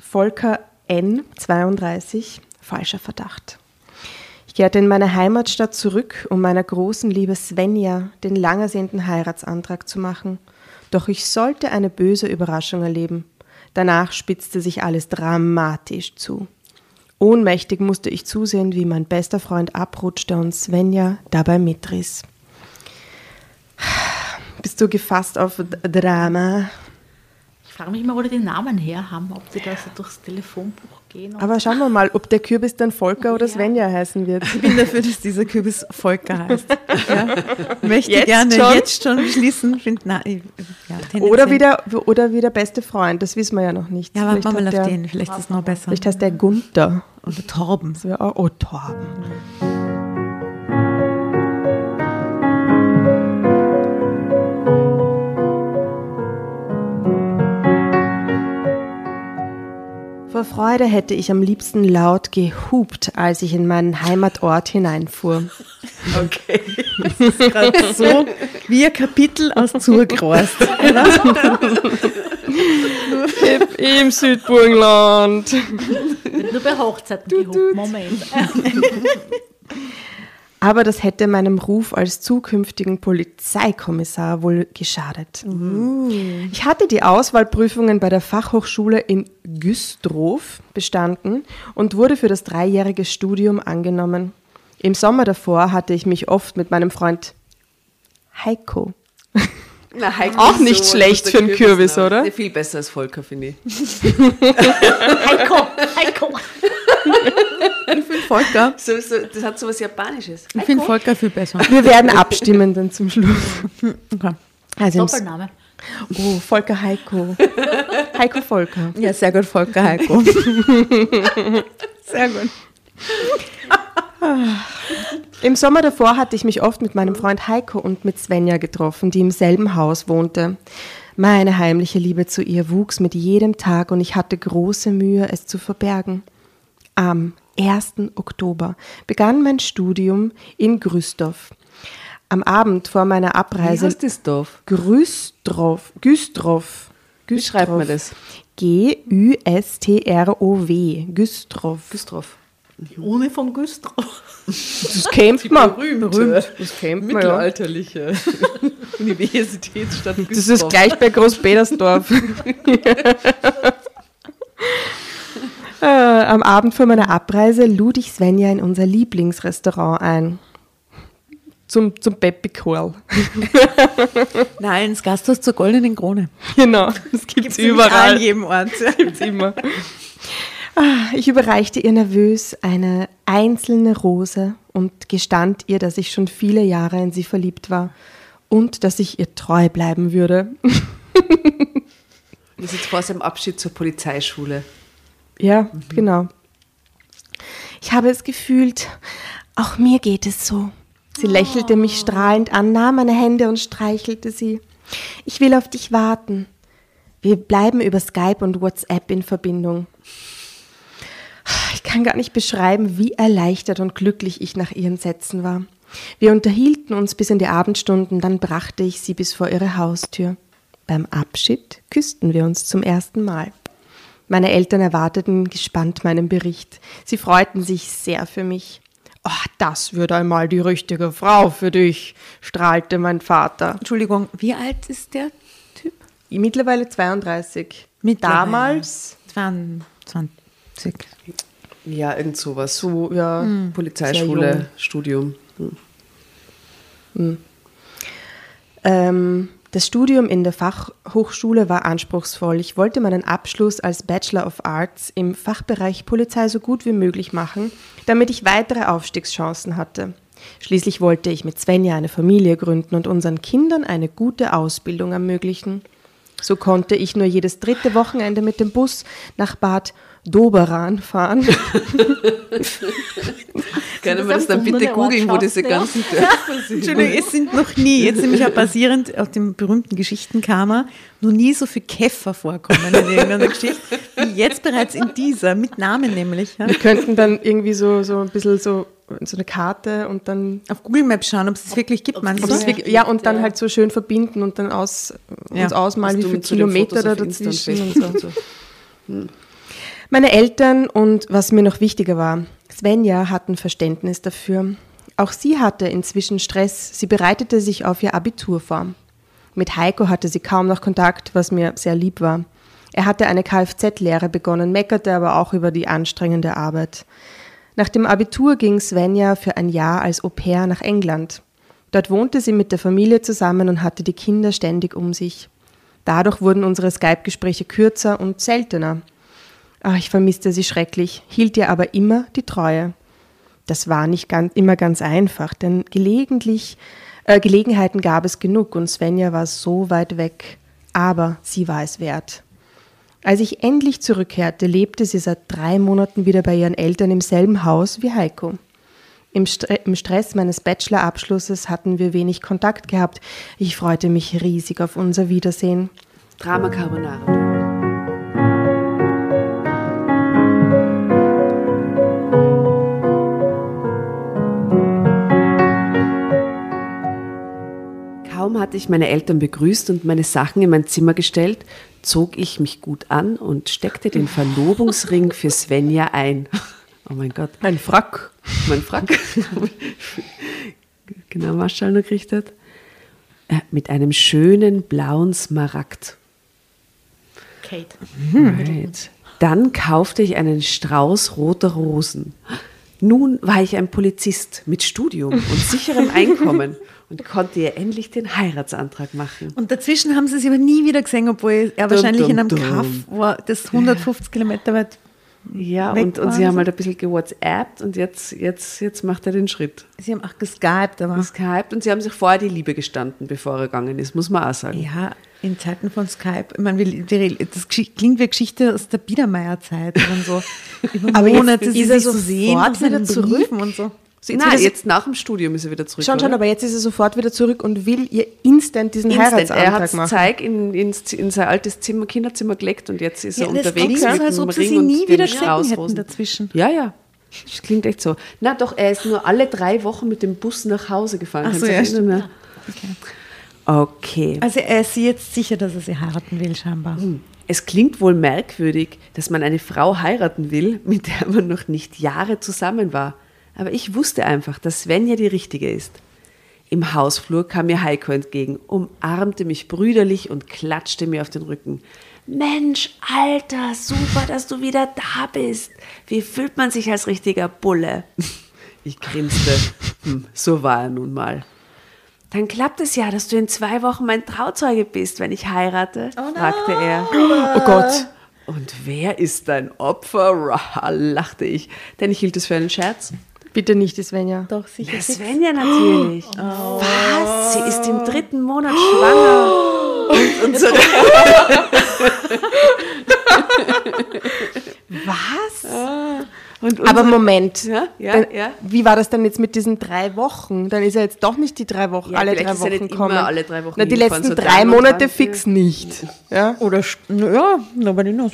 Volker N. 32. Falscher Verdacht. Ich kehrte in meine Heimatstadt zurück, um meiner großen Liebe Svenja den lang ersehnten Heiratsantrag zu machen. Doch ich sollte eine böse Überraschung erleben. Danach spitzte sich alles dramatisch zu. Ohnmächtig musste ich zusehen, wie mein bester Freund abrutschte und Svenja dabei mitriss. Bist du gefasst auf Drama? Ich frage mich mal, wo die den Namen her haben, ob die da so durchs Telefonbuch gehen. Aber schauen wir mal, ob der Kürbis dann Volker oder Svenja heißen wird. Ich bin dafür, dass dieser Kürbis Volker heißt. Ja. Möchte Jetzt gerne schon? jetzt schon schließen. Find, na, ja. Oder wie, der, oder wie der beste Freund, das wissen wir ja noch nicht. Ja, wir mal auf der, den. Vielleicht ist es noch besser. Vielleicht heißt der Gunther. Oder Torben. Oh, Torben. Vor Freude hätte ich am liebsten laut gehupt, als ich in meinen Heimatort hineinfuhr. Okay. Gerade so wie ein Kapitel aus Zurgrost. Im Südburgenland. Nur bei Hochzeiten gehoben. Moment. Aber das hätte meinem Ruf als zukünftigen Polizeikommissar wohl geschadet. Ich hatte die Auswahlprüfungen bei der Fachhochschule in Güstrow bestanden und wurde für das dreijährige Studium angenommen. Im Sommer davor hatte ich mich oft mit meinem Freund Heiko Na, Heiko Auch nicht so schlecht für einen Kürbis, Kürbisname. oder? Nee, viel besser als Volker, finde ich. Heiko, Heiko. Ich finde Volker, So, so, das hat so was Japanisches. ich find Volker viel besser. Wir werden abstimmen dann zum Schluss. Okay. Also im, Doppelname. oh, Volker Heiko. Heiko Volker. Ja, sehr gut, Volker Heiko. sehr gut. Im Sommer davor hatte ich mich oft mit meinem Freund Heiko und mit Svenja getroffen, die im selben Haus wohnte. Meine heimliche Liebe zu ihr wuchs mit jedem Tag und ich hatte große Mühe, es zu verbergen. Am 1. Oktober begann mein Studium in Grüsdorf. Am Abend vor meiner Wie Abreise heißt das Dorf? Grüsdorf, Güstrow. Wie schreibt man das? G-Ü-S-T-R-O-W. Güstrow. Güstrow. Ohne von Güstrow. Das kennt man. Berühmt. Das kennt man ja. Mittelalterliche Universitätsstadt Güstrow. Das ist gleich bei Großpetersdorf. äh, am Abend vor meiner Abreise lud ich Svenja in unser Lieblingsrestaurant ein. Zum, zum Peppi Kohl. Nein, ins Gasthaus zur Goldenen Krone. Genau, das gibt es An überall. jedem Ort. Gibt's immer. Ah, Ich überreichte ihr nervös eine einzelne Rose und gestand ihr, dass ich schon viele Jahre in sie verliebt war und dass ich ihr treu bleiben würde. Das ist jetzt vor seinem Abschied zur Polizeischule. Ja, genau. Ich habe es gefühlt, auch mir geht es so. Sie lächelte mich strahlend an, nahm meine Hände und streichelte sie. Ich will auf dich warten. Wir bleiben über Skype und WhatsApp in Verbindung. Ich kann gar nicht beschreiben, wie erleichtert und glücklich ich nach ihren Sätzen war. Wir unterhielten uns bis in die Abendstunden, dann brachte ich sie bis vor ihre Haustür. Beim Abschied küssten wir uns zum ersten Mal. Meine Eltern erwarteten gespannt meinen Bericht. Sie freuten sich sehr für mich. Oh, das wird einmal die richtige Frau für dich, strahlte mein Vater. Entschuldigung, wie alt ist der Typ? Mittlerweile 32. Mittlerweile. Damals 22. Ja, irgend sowas. so, ja, Sehr Polizeischule. Studium. Ähm, das Studium in der Fachhochschule war anspruchsvoll. Ich wollte meinen Abschluss als Bachelor of Arts im Fachbereich Polizei so gut wie möglich machen, damit ich weitere Aufstiegschancen hatte. Schließlich wollte ich mit Svenja eine Familie gründen und unseren Kindern eine gute Ausbildung ermöglichen. So konnte ich nur jedes dritte Wochenende mit dem Bus nach Bad Doberan fahren. Können wir das das dann bitte googeln, wo diese ja. ganzen Dörfer sind? Entschuldigung, es sind noch nie, jetzt nämlich auch basierend auf dem berühmten Geschichtenkammer, noch nie so viele Käfer vorkommen in irgendeiner Geschichte, wie jetzt bereits in dieser, mit Namen nämlich. Ja. Wir könnten dann irgendwie so, so ein bisschen so so eine Karte und dann Auf Google Maps schauen, ob es es wirklich gibt, meinst du? es wirklich, ja und dann halt so schön verbinden und dann aus, Ja. uns ausmalen, wie du viele Kilometer da dazwischen und so. und so. Meine Eltern und was mir noch wichtiger war, Svenja hatten Verständnis dafür. Auch sie hatte inzwischen Stress. Sie bereitete sich auf ihr Abitur vor. Mit Heiko hatte sie kaum noch Kontakt, was mir sehr lieb war. Er hatte eine Kfz-Lehre begonnen, meckerte aber auch über die anstrengende Arbeit. Nach dem Abitur ging Svenja für ein Jahr als Au pair nach England. Dort wohnte sie mit der Familie zusammen und hatte die Kinder ständig um sich. Dadurch wurden unsere Skype-Gespräche kürzer und seltener. Ach, ich vermisste sie schrecklich, hielt ihr aber immer die Treue. Das war nicht ganz, immer ganz einfach, denn gelegentlich, äh, Gelegenheiten gab es genug und Svenja war so weit weg. Aber sie war es wert. Als ich endlich zurückkehrte, lebte sie seit drei Monaten wieder bei ihren Eltern im selben Haus wie Heiko. Im, Stre Im Stress meines Bachelorabschlusses hatten wir wenig Kontakt gehabt. Ich freute mich riesig auf unser Wiedersehen. Drama Carbonara. Kaum hatte ich meine Eltern begrüßt und meine Sachen in mein Zimmer gestellt, zog ich mich gut an und steckte den Verlobungsring für Svenja ein. Oh mein Gott. Ein Frack. Mein Frack. genau, Marschall noch gekriegt hat. Äh, Mit einem schönen blauen Smaragd. Kate. Right. Dann kaufte ich einen Strauß roter Rosen. Nun war ich ein Polizist mit Studium und sicherem Einkommen und konnte ihr endlich den Heiratsantrag machen. Und dazwischen haben sie sie aber nie wieder gesehen, obwohl er wahrscheinlich in einem dum. Kaff war, das 150 Kilometer weit. Ja, und, und sie haben halt ein bisschen gewhatsappt und jetzt, jetzt, jetzt macht er den Schritt. Sie haben auch geskypt, aber Geskypt und sie haben sich vorher die Liebe gestanden, bevor er gegangen ist, muss man auch sagen. ja, in Zeiten von Skype. Ich meine, die- das klingt wie Geschichte aus der Biedermeier-Zeit und so. Über Aber jetzt Monate ist sie er so sehen sofort seinen wieder zurück. Und so. So, jetzt Nein, jetzt nach dem Studium ist er wieder zurück. Schon, schon, aber jetzt ist er sofort wieder zurück und will ihr instant diesen Instant. Er Heiratsantrag hat machen. Zeig in, ins, in sein altes Zimmer, Kinderzimmer gelegt und jetzt ist er Ja, das unterwegs klingt so, als ob sie sie nie wieder Strauß hätten dazwischen. Ja, ja. Das klingt echt so. Na doch, er ist nur alle drei Wochen mit dem Bus nach Hause gefahren. Ach so, ja, dich erinnern? Okay. Also er ist jetzt sicher, dass er sie heiraten will, scheinbar. Es klingt wohl merkwürdig, dass man eine Frau heiraten will, mit der man noch nicht Jahre zusammen war. Aber ich wusste einfach, dass Svenja die Richtige ist. Im Hausflur kam mir Heiko entgegen, umarmte mich brüderlich und klatschte mir auf den Rücken. Mensch, Alter, super, dass du wieder da bist. Wie fühlt man sich als richtiger Bulle? Ich grinste. Hm, so war er nun mal. Dann klappt es ja, dass du in zwei Wochen mein Trauzeuge bist, wenn ich heirate, fragte er. Oh Gott. Und wer ist dein Opfer? Rah, lachte ich, denn ich hielt es für einen Scherz. Bitte nicht, die Svenja. Doch, sicher. Ja, Svenja natürlich. Was? Sie ist im dritten Monat schwanger. Und unsere Was? und Aber Moment. Ja, ja, Dann, ja. Wie war das denn jetzt mit diesen drei Wochen? Dann ist er jetzt doch nicht die drei Wochen, Ja, alle drei Wochen nicht kommen. immer alle drei Wochen Na, die letzten so drei Monate fix nicht. Ja? Oder, ja, nobody knows.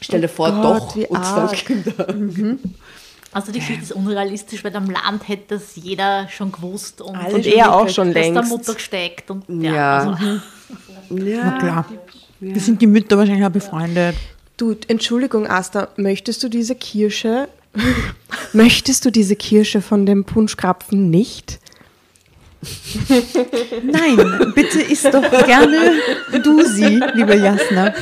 Stell dir vor, Gott, doch. wie Und dann arg. Kinder. Also die Geschichte ist unrealistisch, weil am Land hätte das jeder schon gewusst und, Alle Und schon er auch schon das der längst. Mutter gesteckt und ja, Ja. Also, Ja. Na klar. Wir sind die Mütter wahrscheinlich auch befreundet. Du, Entschuldigung, Asta, möchtest du diese Kirsche, möchtest du diese Kirsche von dem Punschkrapfen nicht? Nein, bitte isst doch gerne du sie, lieber Jasna.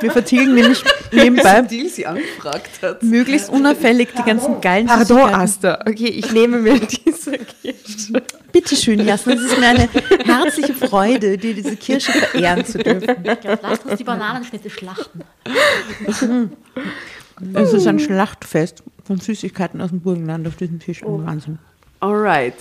Wir vertilgen nämlich nebenbei Deal sie angefragt hat. möglichst unauffällig die ganzen geilen Pardon. Asta. Okay, ich nehme mir diese Kirsche. Bitte schön, Jasna, es ist mir eine herzliche Freude, dir diese Kirsche verehren zu dürfen. ja, lasst uns die Bananenschnitte schlachten. Es ist ein Schlachtfest von Süßigkeiten aus dem Burgenland auf diesem Tisch. Wahnsinn. Alright.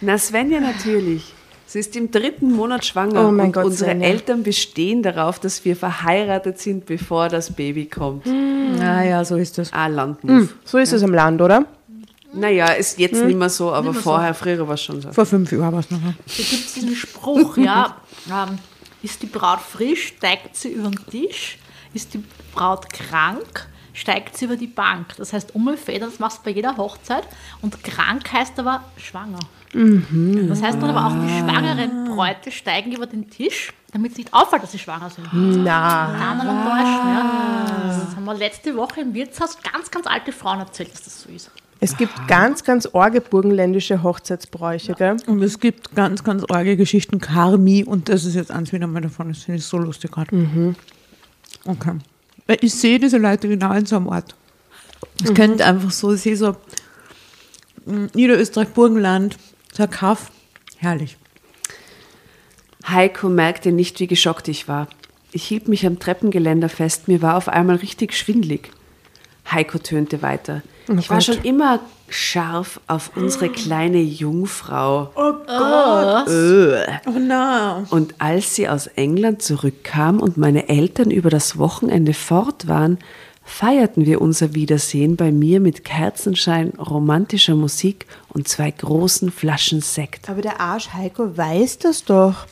Na, Svenja natürlich. Sie ist im dritten Monat schwanger Oh mein und Gott, unsere Svenja. Eltern bestehen darauf, dass wir verheiratet sind, bevor das Baby kommt. Naja, so ist das. Ah, Landmove. So ist es im Land, oder? Naja, ist jetzt nicht mehr so, aber mehr so. vorher, früher war es schon so. Vor fünf Jahren war es noch. Da gibt es diesen Spruch, ja, ähm, ist die Braut frisch, steigt sie über den Tisch, ist die Braut krank, steigt sie über die Bank. Das heißt, Ummelfedern, das machst du bei jeder Hochzeit. Und krank heißt aber schwanger. Das heißt dann aber auch, die schwangeren Bräute steigen über den Tisch, damit es nicht auffällt, dass sie schwanger sind. Na. Dann aber täuschen, ja. Das haben wir letzte Woche im Wirtshaus ganz, ganz alte Frauen erzählt, dass das so ist. Es gibt ganz, ganz orge burgenländische Hochzeitsbräuche, gell? Und es gibt ganz, ganz arge Geschichten, Karmi, und das ist jetzt eins wieder mal davon, das finde ich so lustig gerade. Okay. Weil ich sehe diese Leute genau in so einem Ort. Es könnte einfach so, ich sehe so mm, Niederösterreich, Burgenland, ein Kaff, herrlich. Heiko merkte nicht, wie geschockt ich war. Ich hielt mich am Treppengeländer fest, mir war auf einmal richtig schwindlig. Heiko tönte weiter. ich war schon immer scharf auf unsere kleine Jungfrau. Oh na. Und als sie aus England zurückkam und meine Eltern über das Wochenende fort waren, feierten wir unser Wiedersehen bei mir mit Kerzenschein, romantischer Musik und zwei großen Flaschen Sekt. Aber der Arsch Heiko weiß das doch.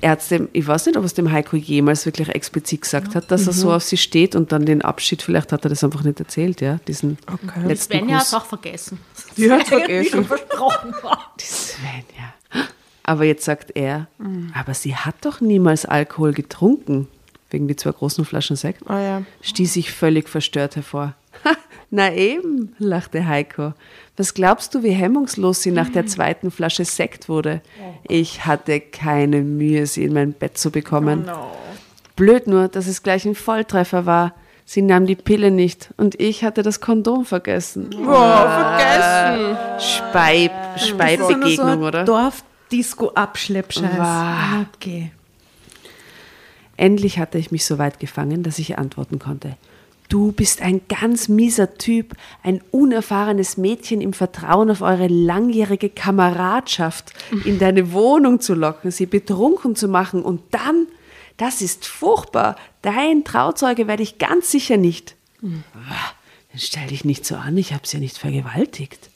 Ärzte, ich weiß nicht, ob es dem Heiko jemals wirklich explizit gesagt hat, dass er so auf sie steht und dann den Abschied, vielleicht hat er das einfach nicht erzählt, ja, diesen letzten Svenja hat es auch vergessen. Die hat vergessen. versprochen war. Svenja. Aber jetzt sagt er, aber sie hat doch niemals Alkohol getrunken, wegen die zwei großen Flaschen Sekt. Ah ja. stieß ich völlig verstört hervor. Na eben, lachte Heiko. Was glaubst du, wie hemmungslos sie nach der zweiten Flasche Sekt wurde? Ich hatte keine Mühe, sie in mein Bett zu bekommen. Blöd nur, dass es gleich ein Volltreffer war. Sie nahm die Pille nicht und ich hatte das Kondom vergessen. Oh, vergessen. Speib, Speibbegegnung, oder? Dorf-Disco-Abschleppscheiß. Okay. Endlich hatte ich mich so weit gefangen, dass ich antworten konnte. Du bist ein ganz mieser Typ, ein unerfahrenes Mädchen im Vertrauen auf eure langjährige Kameradschaft in deine Wohnung zu locken, sie betrunken zu machen und dann, das ist furchtbar, dein Trauzeuge werde ich ganz sicher nicht. Dann stell dich nicht so an, ich habe sie ja nicht vergewaltigt.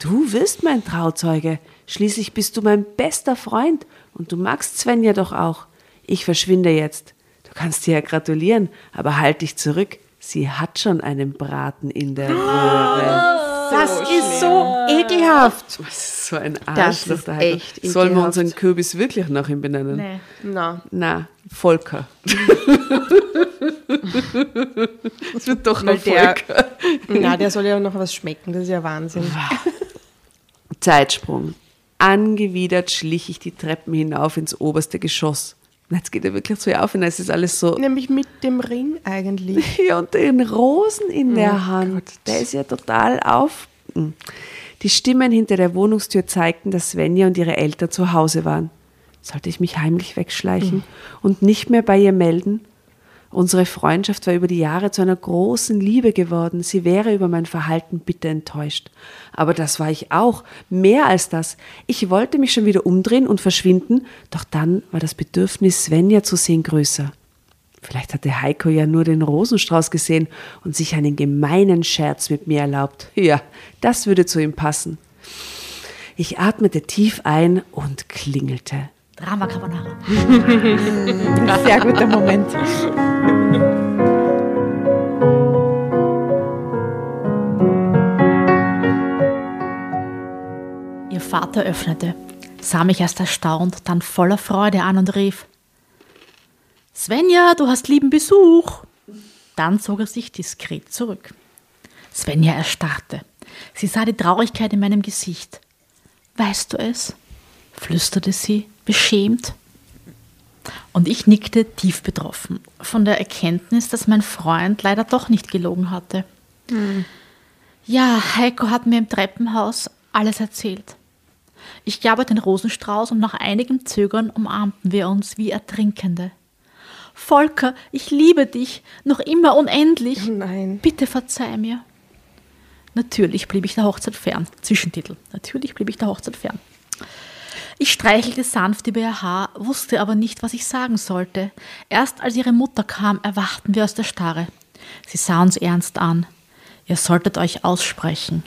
Du wirst mein Trauzeuge. Schließlich bist du mein bester Freund und du magst Svenja doch auch. Ich verschwinde jetzt. Du kannst dir ja gratulieren, aber halt dich zurück. Sie hat schon einen Braten in der Röhre. Das ist so ekelhaft. Das ist so ein Das Arschloch. Heiko. echt Sollen wir unseren Kürbis wirklich nach ihm benennen? Nee. Na. Na, Volker. Es wird doch noch der- Volker. Na, der soll ja noch was schmecken, das ist ja Wahnsinn. Zeitsprung. Angewidert schlich ich die Treppen hinauf ins oberste Geschoss. Jetzt geht er wirklich zu ihr auf und es ist alles so. Nämlich mit dem Ring eigentlich. Ja, und den Rosen in der Hand. Der ist ja total auf. Die Stimmen hinter der Wohnungstür zeigten, dass Svenja und ihre Eltern zu Hause waren. Sollte ich mich heimlich wegschleichen und nicht mehr bei ihr melden? Unsere Freundschaft war über die Jahre zu einer großen Liebe geworden. Sie wäre über mein Verhalten bitter enttäuscht. Aber das war ich auch. Mehr als das. Ich wollte mich schon wieder umdrehen und verschwinden, doch dann war das Bedürfnis, Svenja zu sehen, größer. Vielleicht hatte Heiko ja nur den Rosenstrauß gesehen und sich einen gemeinen Scherz mit mir erlaubt. Ja, das würde zu ihm passen. Ich atmete tief ein und klingelte. Drama Carbonara. Sehr guter Moment. Vater öffnete, sah mich erst erstaunt, dann voller Freude an und rief: Svenja, du hast lieben Besuch. Dann zog er sich diskret zurück. Svenja erstarrte. Sie sah die Traurigkeit in meinem Gesicht. Weißt du es? flüsterte sie, beschämt. Und ich nickte tief betroffen von der Erkenntnis, dass mein Freund leider doch nicht gelogen hatte. Ja, Heiko hat mir im Treppenhaus alles erzählt. Ich gab ihr den Rosenstrauß und nach einigem Zögern umarmten wir uns wie Ertrinkende. Volker, ich liebe dich, noch immer unendlich. Nein. Bitte verzeih mir. Natürlich blieb ich der Hochzeit fern. Zwischentitel. Natürlich blieb ich der Hochzeit fern. Ich streichelte sanft über ihr Haar, wusste aber nicht, was ich sagen sollte. Erst als ihre Mutter kam, erwachten wir aus der Starre. Sie sah uns ernst an. Ihr solltet euch aussprechen.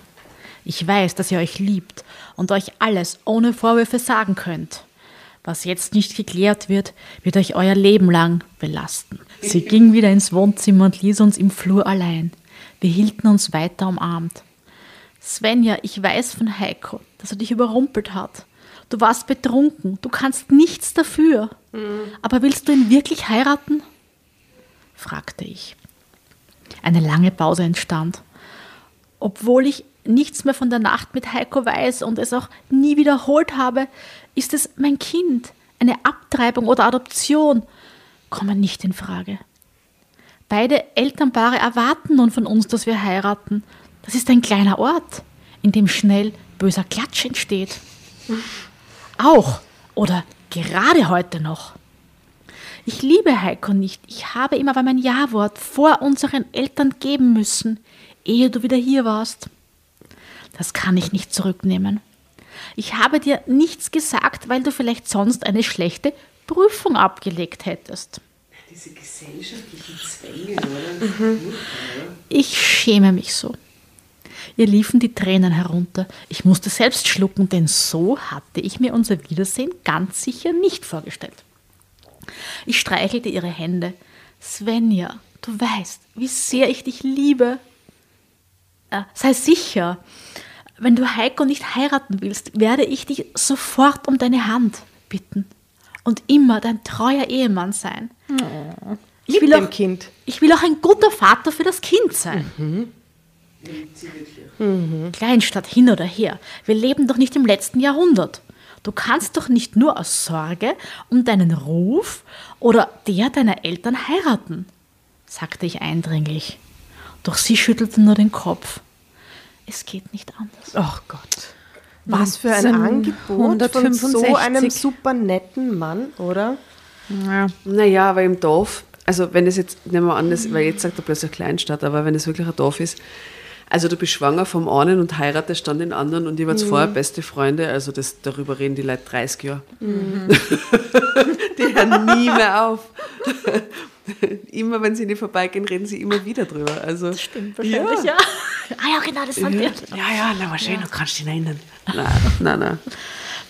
Ich weiß, dass ihr euch liebt und euch alles ohne Vorwürfe sagen könnt. Was jetzt nicht geklärt wird, wird euch euer Leben lang belasten. Sie ging wieder ins Wohnzimmer und ließ uns im Flur allein. Wir hielten uns weiter umarmt. Svenja, ich weiß von Heiko, dass er dich überrumpelt hat. Du warst betrunken, du kannst nichts dafür. Aber willst du ihn wirklich heiraten? fragte ich. Eine lange Pause entstand. Obwohl ich nichts mehr von der Nacht mit Heiko weiß und es auch nie wiederholt habe, ist es mein Kind. Eine Abtreibung oder Adoption kommen nicht in Frage. Beide Elternpaare erwarten nun von uns, dass wir heiraten. Das ist ein kleiner Ort, in dem schnell böser Klatsch entsteht. Auch oder gerade heute noch. Ich liebe Heiko nicht. Ich habe ihm aber mein Ja-Wort vor unseren Eltern geben müssen, ehe du wieder hier warst. Das kann ich nicht zurücknehmen. Ich habe dir nichts gesagt, weil du vielleicht sonst eine schlechte Prüfung abgelegt hättest. Diese gesellschaftlichen Zwänge, oder? Ich schäme mich so. Ihr liefen die Tränen herunter. Ich musste selbst schlucken, denn so hatte ich mir unser Wiedersehen ganz sicher nicht vorgestellt. Ich streichelte ihre Hände. Svenja, du weißt, wie sehr ich dich liebe. Äh, sei sicher, wenn du Heiko nicht heiraten willst, werde ich dich sofort um deine Hand bitten und immer dein treuer Ehemann sein. Ich Mit will, auch, Kind. ich will auch ein guter Vater für das Kind sein. Kleinstadt hin oder her, wir leben doch nicht im letzten Jahrhundert. Du kannst doch nicht nur aus Sorge um deinen Ruf oder der deiner Eltern heiraten, sagte ich eindringlich. Doch sie schüttelte nur den Kopf. Es geht nicht anders. Ach Gott. Was für ein Angebot von so einem super netten Mann, oder? Ja. Naja, aber im Dorf, also wenn es jetzt, nehmen wir an, das, weil jetzt sagt er eine Kleinstadt, aber wenn es wirklich ein Dorf ist, also du bist schwanger vom einen und heiratest dann den anderen und ihr wart vorher beste Freunde, also das, darüber reden die Leute 30 Jahre. die hören nie mehr auf. immer wenn sie nicht vorbeigehen, reden sie immer wieder drüber. Also, Stimmt wahrscheinlich, ja. Ah ja, genau, das fand ja, ich. ja, ja, na wahrscheinlich, du kannst dich erinnern. Nein, nein, nein.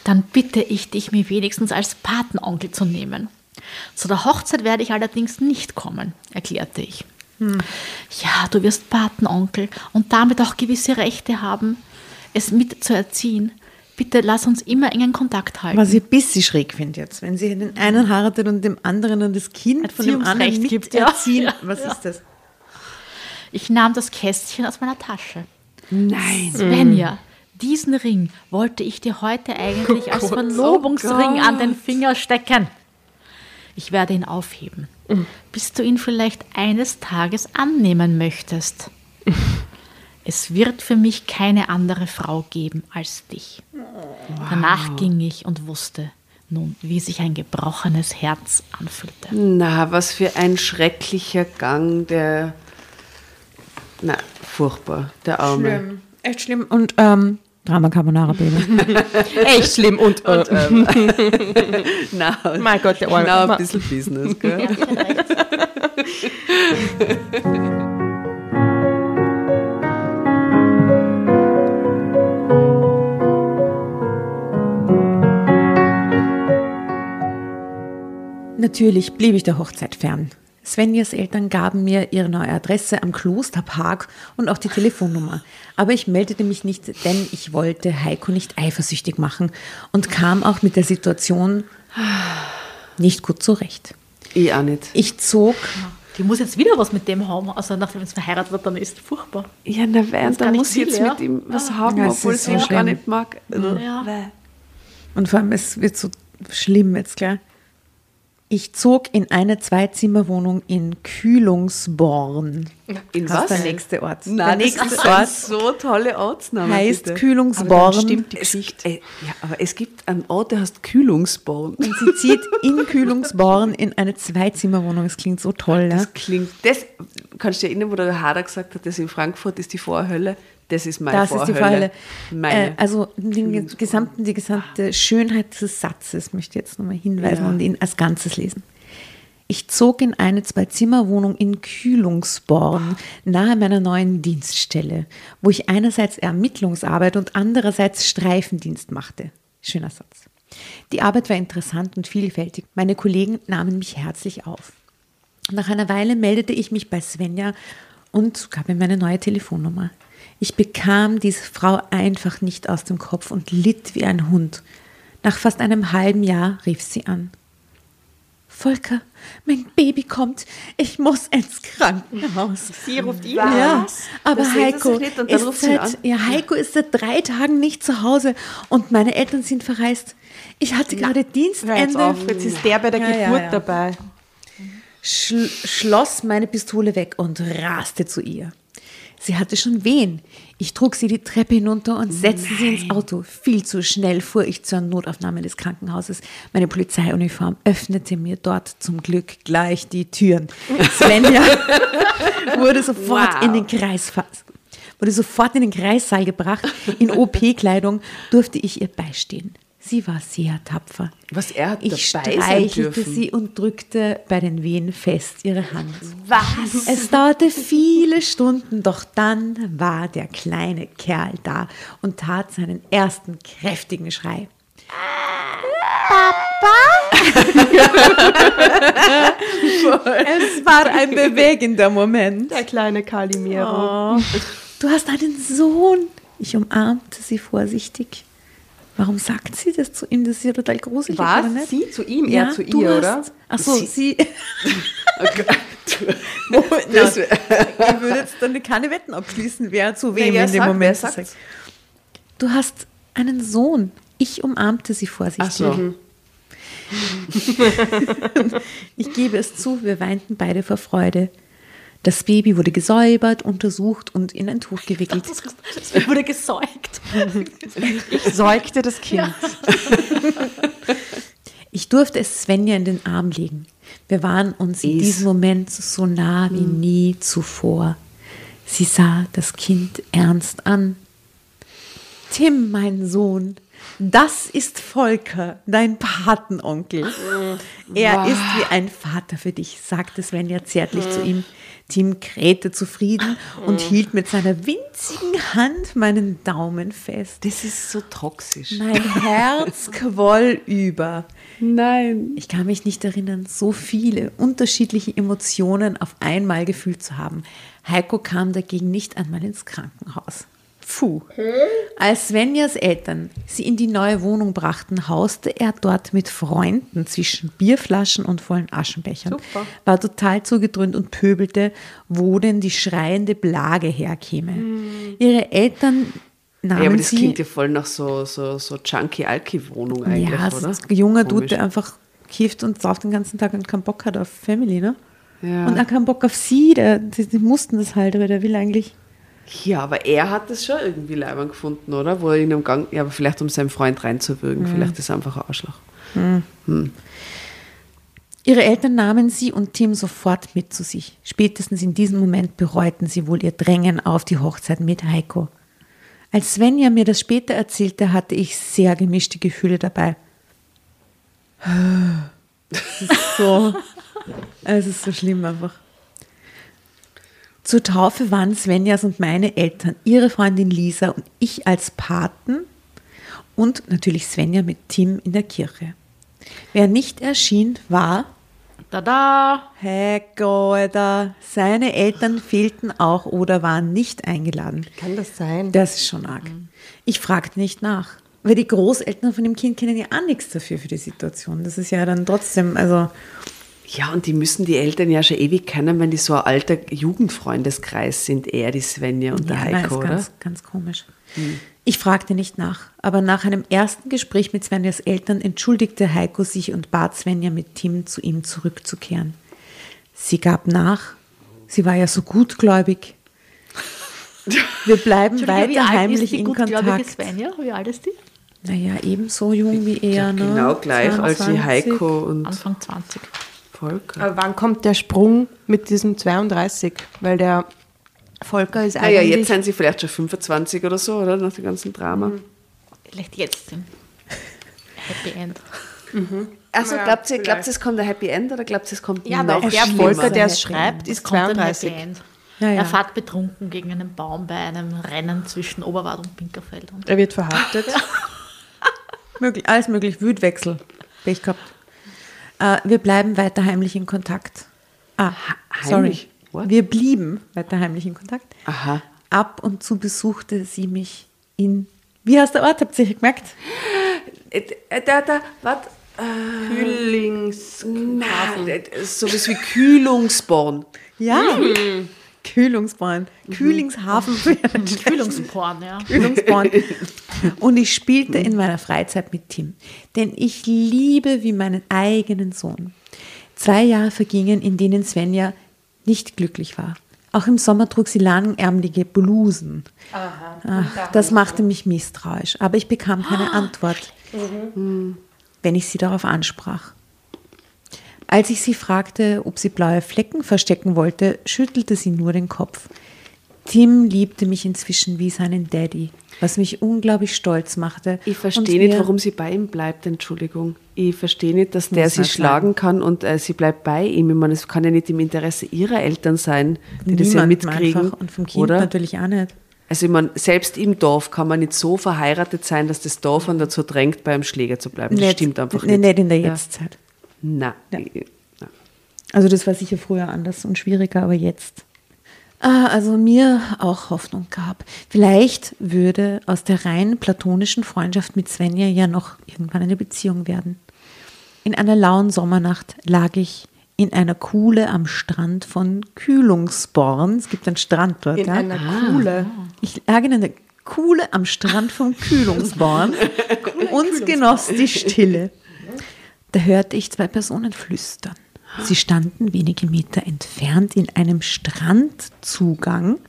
Dann bitte ich dich, mir wenigstens als Patenonkel zu nehmen. Zu der Hochzeit werde ich allerdings nicht kommen, erklärte ich. Ja, du wirst Patenonkel und damit auch gewisse Rechte haben, es mitzuerziehen. Bitte lass uns immer engen Kontakt halten. Was ich ein bisschen schräg finde jetzt, wenn sie den einen heiratet und dem anderen dann das Kind von dem anderen Erziehungsrecht gibt, ja. Was Ja. ist das? Ich nahm das Kästchen aus meiner Tasche. Nein. Svenja, diesen Ring wollte ich dir heute eigentlich als Verlobungsring oh an den Finger stecken. Ich werde ihn aufheben, bis du ihn vielleicht eines Tages annehmen möchtest. Es wird für mich keine andere Frau geben als dich. Danach ging ich und wusste nun, wie sich ein gebrochenes Herz anfühlte. Na, was für ein schrecklicher Gang, der. Na, furchtbar, der Arme. Schlimm. Echt schlimm. Und ähm, Drama Carbonara Baby. Echt schlimm und, äh, Na, Mein Gott, der Arme. Na, ein bisschen Business, gell? Natürlich blieb ich der Hochzeit fern. Svenjas Eltern gaben mir ihre neue Adresse am Klosterpark und auch die Telefonnummer. Aber ich meldete mich nicht, denn ich wollte Heiko nicht eifersüchtig machen und kam auch mit der Situation nicht gut zurecht. Ich auch nicht. Ich zog, Die muss jetzt wieder was mit dem haben, also nachdem es verheiratet wird, dann ist es furchtbar. Ja, na, wer, gar da nicht muss ich jetzt ja. mit ihm was haben, Ja, es obwohl ist ich ihn so gar nicht mag. Also, Ja. und vor allem es wird so schlimm jetzt, gell? Ich zog in eine Zweizimmerwohnung in Kühlungsborn. In Das ist was? der nächste Ort. Nein, der das nächste ist Ort so tolle Ortsname. heißt bitte. Kühlungsborn. stimmt die Es, Geschichte. äh, ja, aber es gibt einen Ort, der heißt Kühlungsborn. Und sie zieht in Kühlungsborn in eine Zweizimmerwohnung. Es klingt so toll, ja? Das klingt, das, kannst du dich erinnern, wo der Hader gesagt hat, das in Frankfurt ist die Vorhölle? Das ist meine Das ist die Vorhölle. Meine. Äh, also den gesamten, die gesamte Schönheit des Satzes möchte ich jetzt nochmal hinweisen Ja. und ihn als Ganzes lesen. Ich zog in eine Zwei-Zimmer-Wohnung in Kühlungsborn, nahe meiner neuen Dienststelle, wo ich einerseits Ermittlungsarbeit und andererseits Streifendienst machte. Schöner Satz. Die Arbeit war interessant und vielfältig. Meine Kollegen nahmen mich herzlich auf. Nach einer Weile meldete ich mich bei Svenja und gab mir meine neue Telefonnummer. Ich bekam diese Frau einfach nicht aus dem Kopf und litt wie ein Hund. Nach fast einem halben Jahr rief sie an. Volker, mein Baby kommt. Ich muss ins Krankenhaus. Sie ruft ihn Ja, aber Das Heiko, ist seit, an. ja, Heiko ist seit drei Tagen nicht zu Hause und meine Eltern sind verreist. Ich hatte gerade Hör jetzt Dienstende. auf, jetzt ist der bei der ja, Geburt ja. dabei. schl schloss meine Pistole weg und raste zu ihr. Sie hatte schon Wehen. Ich trug sie die Treppe hinunter und setzte sie ins Auto. Viel zu schnell fuhr ich zur Notaufnahme des Krankenhauses. Meine Polizeiuniform öffnete mir dort zum Glück gleich die Türen. Svenja wurde sofort Wow. in den Kreis wurde sofort in den Kreissaal gebracht. In OP-Kleidung durfte ich ihr beistehen. Sie war sehr tapfer. Was, er hat Ich dabei sein streichelte dürfen? sie und drückte bei den Wehen fest ihre Hand. Was? Es dauerte viele Stunden, doch dann war der kleine Kerl da und tat seinen ersten kräftigen Schrei. Papa? es war ein bewegender Moment. Der kleine Calimero. Du hast einen Sohn. Ich umarmte sie vorsichtig. Warum sagt sie das zu ihm? Das ist ja total gruselig, Was? oder nicht? Sie zu ihm, er zu ihr, hast, oder? Ach so, Sie- sie. Das- ich würde jetzt dann keine Wetten abschließen, wer zu wem wer in dem sagt- Moment sagt. sagt's? Du hast einen Sohn. Ich umarmte sie vorsichtig. Ach so. Ich gebe es zu, wir weinten beide vor Freude. Das Baby wurde gesäubert, untersucht und in ein Tuch gewickelt. Das wurde gesäugt. Ich säugte das Kind. Ich durfte es Svenja in den Arm legen. Wir waren uns in diesem Moment so nah wie nie zuvor. Sie sah das Kind ernst an. Tim, mein Sohn, das ist Volker, dein Patenonkel. Er ist wie ein Vater für dich, sagte Svenja zärtlich zu ihm. Tim krähte zufrieden und hielt mit seiner winzigen Hand meinen Daumen fest. Das ist so toxisch. Mein Herz quoll über. Nein. Ich kann mich nicht erinnern, so viele unterschiedliche Emotionen auf einmal gefühlt zu haben. Heiko kam dagegen nicht einmal ins Krankenhaus. Puh. Als Svenjas Eltern sie in die neue Wohnung brachten, hauste er dort mit Freunden zwischen Bierflaschen und vollen Aschenbechern. Super. War total zugedröhnt und pöbelte, wo denn die schreiende Blage herkäme. Ihre Eltern nahmen Ja, aber das sie klingt ja voll nach so, so, so Junkie-Alki-Wohnung eigentlich, ja, es oder? ein junger Dude, Komisch. der einfach kifft und sauft den ganzen Tag und keinen Bock hat auf Family, ne? Ja. Und auch keinen Bock auf sie, der, die, die mussten das halt, aber der will eigentlich. Ja, aber er hat das schon irgendwie leibend gefunden, oder? Wo er ihn am Gang, ja, aber vielleicht um seinen Freund reinzuwürgen, vielleicht ist er einfach ein Arschloch. Ihre Eltern nahmen sie und Tim sofort mit zu sich. Spätestens in diesem Moment bereuten sie wohl ihr Drängen auf die Hochzeit mit Heiko. Als Svenja mir das später erzählte, hatte ich sehr gemischte Gefühle dabei. Es ist so, es ist so schlimm einfach. Zur Taufe waren Svenjas und meine Eltern, ihre Freundin Lisa und ich als Paten und natürlich Svenja mit Tim in der Kirche. Wer nicht erschien, war Tada! Heiko, Alter. Seine Eltern fehlten auch oder waren nicht eingeladen. Kann das sein? Das ist schon arg. Ich fragte nicht nach. Weil die Großeltern von dem Kind kennen ja auch nichts dafür für die Situation. Das ist ja dann trotzdem, also Ja, und die müssen die Eltern ja schon ewig kennen, wenn die so ein alter Jugendfreundeskreis sind, er, die Svenja und der ja, nein, Heiko, ist oder? ganz, ganz komisch. Ich fragte nicht nach, aber nach einem ersten Gespräch mit Svenjas Eltern entschuldigte Heiko sich und bat Svenja mit Tim zu ihm zurückzukehren. Sie gab nach. Sie war ja so gutgläubig. Wir bleiben weiter heimlich die in gutgläubige Kontakt. Svenja? Wie alt ist die? Naja, ebenso jung wie er. ne? Genau gleich als wie 22. Heiko und Anfang 20. Volker. Aber wann kommt der Sprung mit diesem 32? Weil der Volker ist Ah ja, eigentlich... jetzt sind sie vielleicht schon 25 oder so, oder? Nach dem ganzen Drama. Vielleicht jetzt Happy End. Also Ja, glaubt ihr, glaubt ihr, es kommt ein Happy End oder glaubt ihr, es kommt Ja, noch weil der? Volker, der es schreibt, ist Kommt ein 32. Happy End. Ja, ja. Er fährt betrunken gegen einen Baum bei einem Rennen zwischen Oberwart und Pinkerfeld. Und Er wird verhaftet. möglich, alles möglich. Wütwechsel. Pech gehabt. Äh, wir bleiben weiter heimlich in Kontakt. Ah, sorry. heimlich? What? Wir blieben weiter heimlich in Kontakt. Aha. Ab und zu besuchte sie mich in. Wie heißt der Ort? Habt ihr gesagt? Äh, äh, Da, da, warte. Kühlings. Nein, sowas wie Kühlungsborn. Ja. Kühlungsborn. Kühlingshafen. Kühlungsporn, ja. Kühlungsborn. Und ich spielte in meiner Freizeit mit Tim, den ich liebe wie meinen eigenen Sohn. Zwei Jahre vergingen, in denen Svenja nicht glücklich war. Auch im Sommer trug sie langärmelige Blusen. Ach, das machte mich misstrauisch, aber ich bekam keine Antwort, wenn ich sie darauf ansprach. Als ich sie fragte, ob sie blaue Flecken verstecken wollte, schüttelte sie nur den Kopf. Tim liebte mich inzwischen wie seinen Daddy, was mich unglaublich stolz machte. Ich verstehe nicht, warum sie bei ihm bleibt, Entschuldigung. Ich verstehe nicht, dass der sie schlagen kann und äh, sie bleibt bei ihm. Ich meine, es kann ja nicht im Interesse ihrer Eltern sein, die das ja mitkriegen. und vom Kind oder? natürlich auch nicht. Also ich meine, selbst im Dorf kann man nicht so verheiratet sein, dass das Dorf einen dazu drängt, bei einem Schläger zu bleiben. Das Nicht- stimmt einfach nicht. Nicht in der. Jetztzeit. Nein. Ja. Ich- nein. Also das war sicher früher anders und schwieriger, aber jetzt. Ah, also mir auch Hoffnung gab. Vielleicht würde aus der rein platonischen Freundschaft mit Svenja ja noch irgendwann eine Beziehung werden. In einer lauen Sommernacht lag ich in einer Kuhle am Strand von Kühlungsborn. Es gibt einen Strand dort, In ja? einer Kuhle. Ich lag in einer Kuhle am Strand von Kühlungsborn und genoss die Stille. Da hörte ich zwei Personen flüstern. Sie standen wenige Meter entfernt in einem Strandzugang.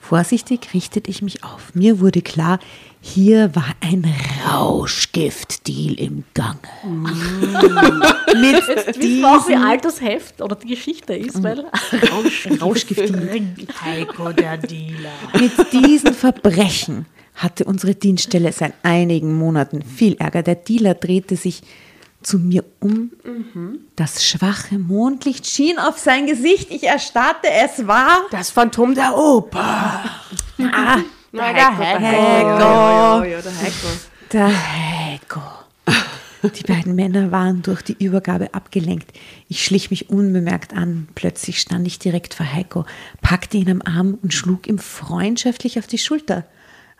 Vorsichtig richtete ich mich auf. Mir wurde klar, hier war ein Rauschgiftdeal im Gange. Mit Jetzt wissen wir auch, wie diesem alt das Heft oder die Geschichte ist, weil Rauschgiftdeal. Heiko der Dealer. Mit diesen Verbrechen hatte unsere Dienststelle seit einigen Monaten viel Ärger. Der Dealer drehte sich zu mir um. Das schwache Mondlicht schien auf sein Gesicht. Ich erstarrte. Es war Das Phantom der Oper. ah, der der Heiko. der Heiko. Die beiden Männer waren durch die Übergabe abgelenkt. Ich schlich mich unbemerkt an. Plötzlich stand ich direkt vor Heiko, packte ihn am Arm und schlug ihm freundschaftlich auf die Schulter.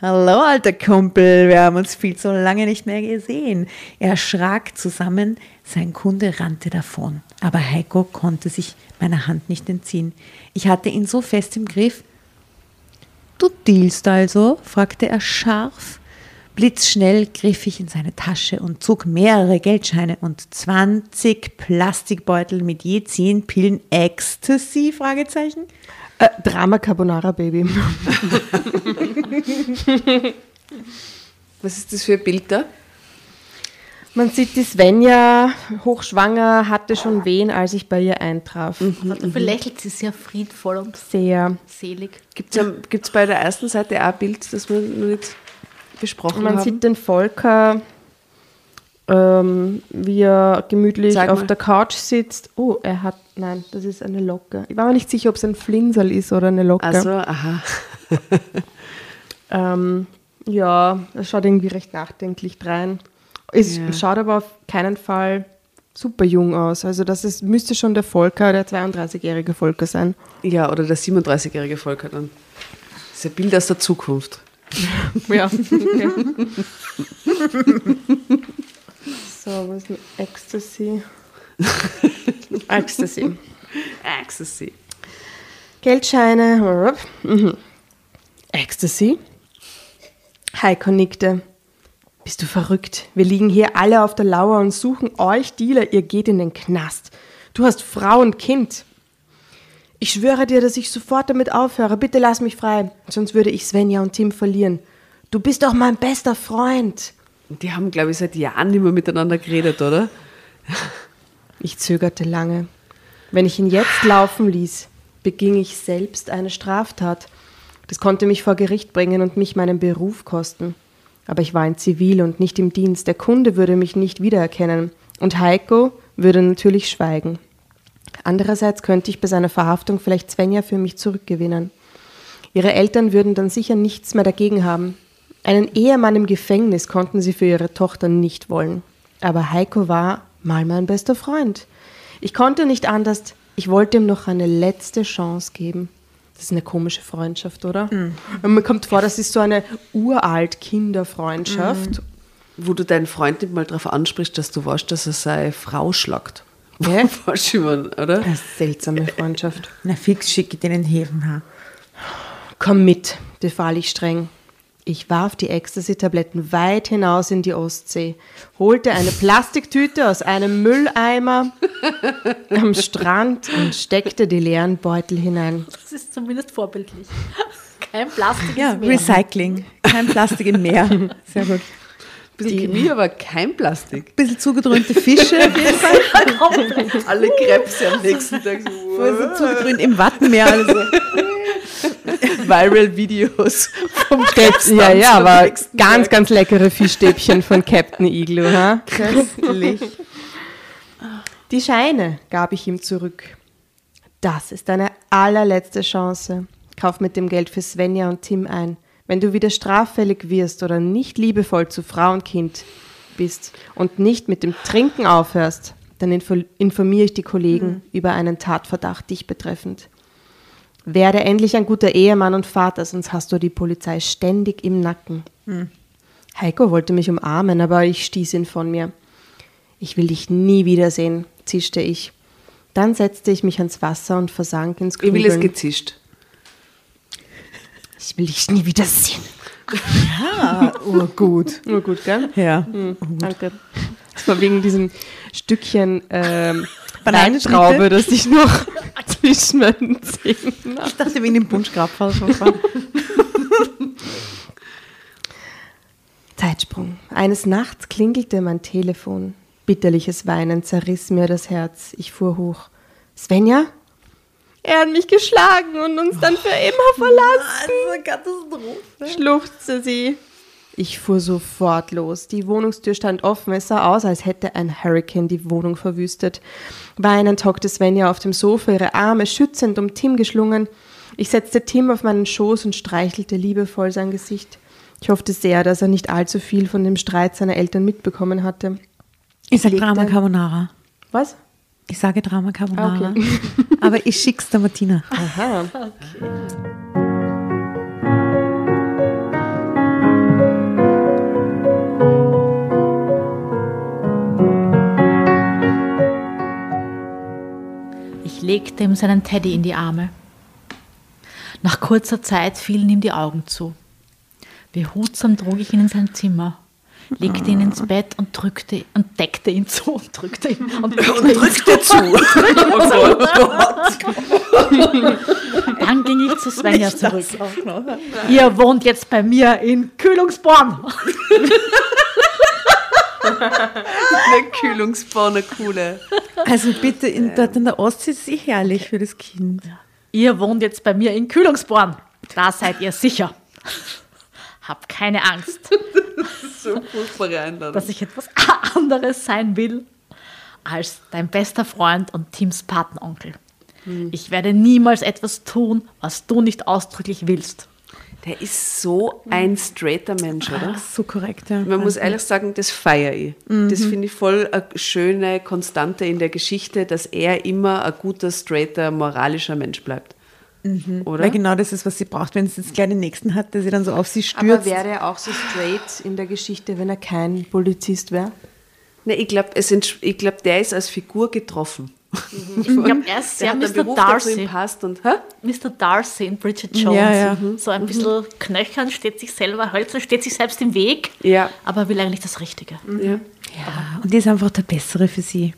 Hallo, alter Kumpel, wir haben uns viel zu lange nicht mehr gesehen. Er schrak zusammen, sein Kunde rannte davon. Aber Heiko konnte sich meiner Hand nicht entziehen. Ich hatte ihn so fest im Griff. Du dealst also? fragte er scharf. Blitzschnell griff ich in seine Tasche und zog mehrere Geldscheine und 20 Plastikbeutel mit je 10 Pillen Ecstasy? Fragezeichen. Äh, Drama Carbonara Baby. Was ist das für ein Bild da? Man sieht die Svenja, hochschwanger, hatte schon Wehen, als ich bei ihr eintraf. Dafür lächelt sie sehr friedvoll und Sehr. selig. Gibt es bei der ersten Seite auch ein Bild, das wir noch nicht besprochen Man haben? sieht den Volker, ähm, wie er gemütlich Zeig auf mal. der Couch sitzt. Oh, er hat, nein, das ist eine Locke. Ich war mir nicht sicher, ob es ein Flinsel ist oder eine Locke. also, aha. Ähm, ja, es schaut irgendwie recht nachdenklich drein. Es Ja. schaut aber auf keinen Fall super jung aus. Also das ist, müsste schon der Volker, der 32-jährige Volker sein. Ja, oder der 37-jährige Volker dann. Das ist ein Bild aus der Zukunft. Ja. so, was ist denn Ecstasy? Ecstasy. Ecstasy. Geldscheine. Mhm. Ecstasy? Heiko nickte. Bist du verrückt? Wir liegen hier alle auf der Lauer und suchen euch Dealer. Ihr geht in den Knast. Du hast Frau und Kind. Ich schwöre dir, dass ich sofort damit aufhöre. Bitte lass mich frei. Sonst würde ich Svenja und Tim verlieren. Du bist doch mein bester Freund. Die haben, glaube ich, seit Jahren nicht mehr miteinander geredet, oder? Ich zögerte lange. Wenn ich ihn jetzt laufen ließ, beging ich selbst eine Straftat. Das konnte mich vor Gericht bringen und mich meinen Beruf kosten. Aber ich war in Zivil und nicht im Dienst. Der Kunde würde mich nicht wiedererkennen. Und Heiko würde natürlich schweigen. Andererseits könnte ich bei seiner Verhaftung vielleicht Svenja für mich zurückgewinnen. Ihre Eltern würden dann sicher nichts mehr dagegen haben. Einen Ehemann im Gefängnis konnten sie für ihre Tochter nicht wollen. Aber Heiko war mal mein bester Freund. Ich konnte nicht anders, ich wollte ihm noch eine letzte Chance geben. Das ist eine komische Freundschaft, oder? Und mir kommt vor, das ist so eine uralt Kinderfreundschaft. Wo du deinen Freund nicht mal darauf ansprichst, dass du weißt, dass er seine Frau schlagt. Du, man, oder? Eine seltsame Freundschaft. Na fix schicke ich den in den Häfen. Ha. Komm mit, befahl ich streng. Ich warf die Ecstasy-Tabletten weit hinaus in die Ostsee, holte eine Plastiktüte aus einem Mülleimer am Strand und steckte die leeren Beutel hinein. Das ist zumindest vorbildlich. Kein Plastik Ja, mehr. Recycling. Kein Plastik im Meer. Sehr gut. Bisschen Chemie, aber kein Plastik. Bisschen zugedröhnte Fische auf jeden Fall. Alle Krebse am nächsten Tag so zugedröhnt im Wattenmeer. Also. Viral-Videos vom Krebs. Ja, ja, aber ganz, ganz leckere Fischstäbchen von Captain Igloo. Ha? Köstlich. Die Scheine gab ich ihm zurück. Das ist deine allerletzte Chance. Kauf mit dem Geld für Svenja und Tim ein. Wenn du wieder straffällig wirst oder nicht liebevoll zu Frau und Kind bist und nicht mit dem Trinken aufhörst, dann info informiere ich die Kollegen über einen Tatverdacht dich betreffend. Werde endlich ein guter Ehemann und Vater, sonst hast du die Polizei ständig im Nacken. Heiko wollte mich umarmen, aber ich stieß ihn von mir. Ich will dich nie wiedersehen, zischte ich. Dann setzte ich mich ans Wasser und versank ins Ich will es Grübeln. gezischt. Ich will dich nie wiedersehen. Oh, gut. Nur gut, gell? Ja. Danke. Das war wegen diesem Stückchen ähm? Weintraube, das ich noch zwischen meinen Zähnen. Ich dachte wegen dem Punschgrabfall. Zeitsprung. Eines Nachts klingelte mein Telefon. Bitterliches Weinen zerriss mir das Herz. Ich fuhr hoch. Svenja? Er hat mich geschlagen und uns dann für immer verlassen. Katastrophe. schluchzte sie. Ich fuhr sofort los. Die Wohnungstür stand offen. Es sah aus, als hätte ein Hurricane die Wohnung verwüstet. Weinend hockte Svenja auf dem Sofa, ihre Arme schützend um Tim geschlungen. Ich setzte Tim auf meinen Schoß und streichelte liebevoll sein Gesicht. Ich hoffte sehr, dass er nicht allzu viel von dem Streit seiner Eltern mitbekommen hatte. Ich sage Drama Carbonara. Was? Ich sage Drama Carbonara. Ah, okay. Aber ich schick's der Martina. Aha. Ich legte ihm seinen Teddy in die Arme. Nach kurzer Zeit fielen ihm die Augen zu. Behutsam trug ich ihn in sein Zimmer, legte ihn ins Bett und drückte und deckte ihn zu und drückte ihn und drückte, zu. Dann ging ich zu Svenja zurück. Ihr wohnt jetzt bei mir in Kühlungsborn. Eine Kühlungsbahn, coole. Also bitte, in, dort in der Ostsee ist sie herrlich für das Kind. Ihr wohnt jetzt bei mir in Kühlungsborn. Da seid ihr sicher. Hab keine Angst. So furchtbare Einladung. dass ich etwas anderes sein will als dein bester Freund und Tims Patenonkel. Ich werde niemals etwas tun, was du nicht ausdrücklich willst. Der ist so ein straighter Mensch, oder? So korrekt, ja. Man muss ehrlich sagen, das feiere ich. Das finde ich voll eine schöne Konstante in der Geschichte, dass er immer ein guter, straighter, moralischer Mensch bleibt. Oder? Weil genau das ist, was sie braucht, wenn sie jetzt gleich den nächsten hat, der sie dann so auf sie Aber stürzt. wäre er auch so straight in der Geschichte, wenn er kein Polizist wäre? Ne, ich glaube, glaub, der ist als Figur getroffen. Ich glaube, er ist sehr Mr. Beruf, Darcy. passt. Und, hä? Mr. Darcy in Bridget Jones. Ja, ja. So ein bisschen knöchern, steht sich selber, hölzern, steht sich selbst im Weg, Ja. aber will eigentlich das Richtige. ja. Ja, und die ist einfach der Bessere für sie.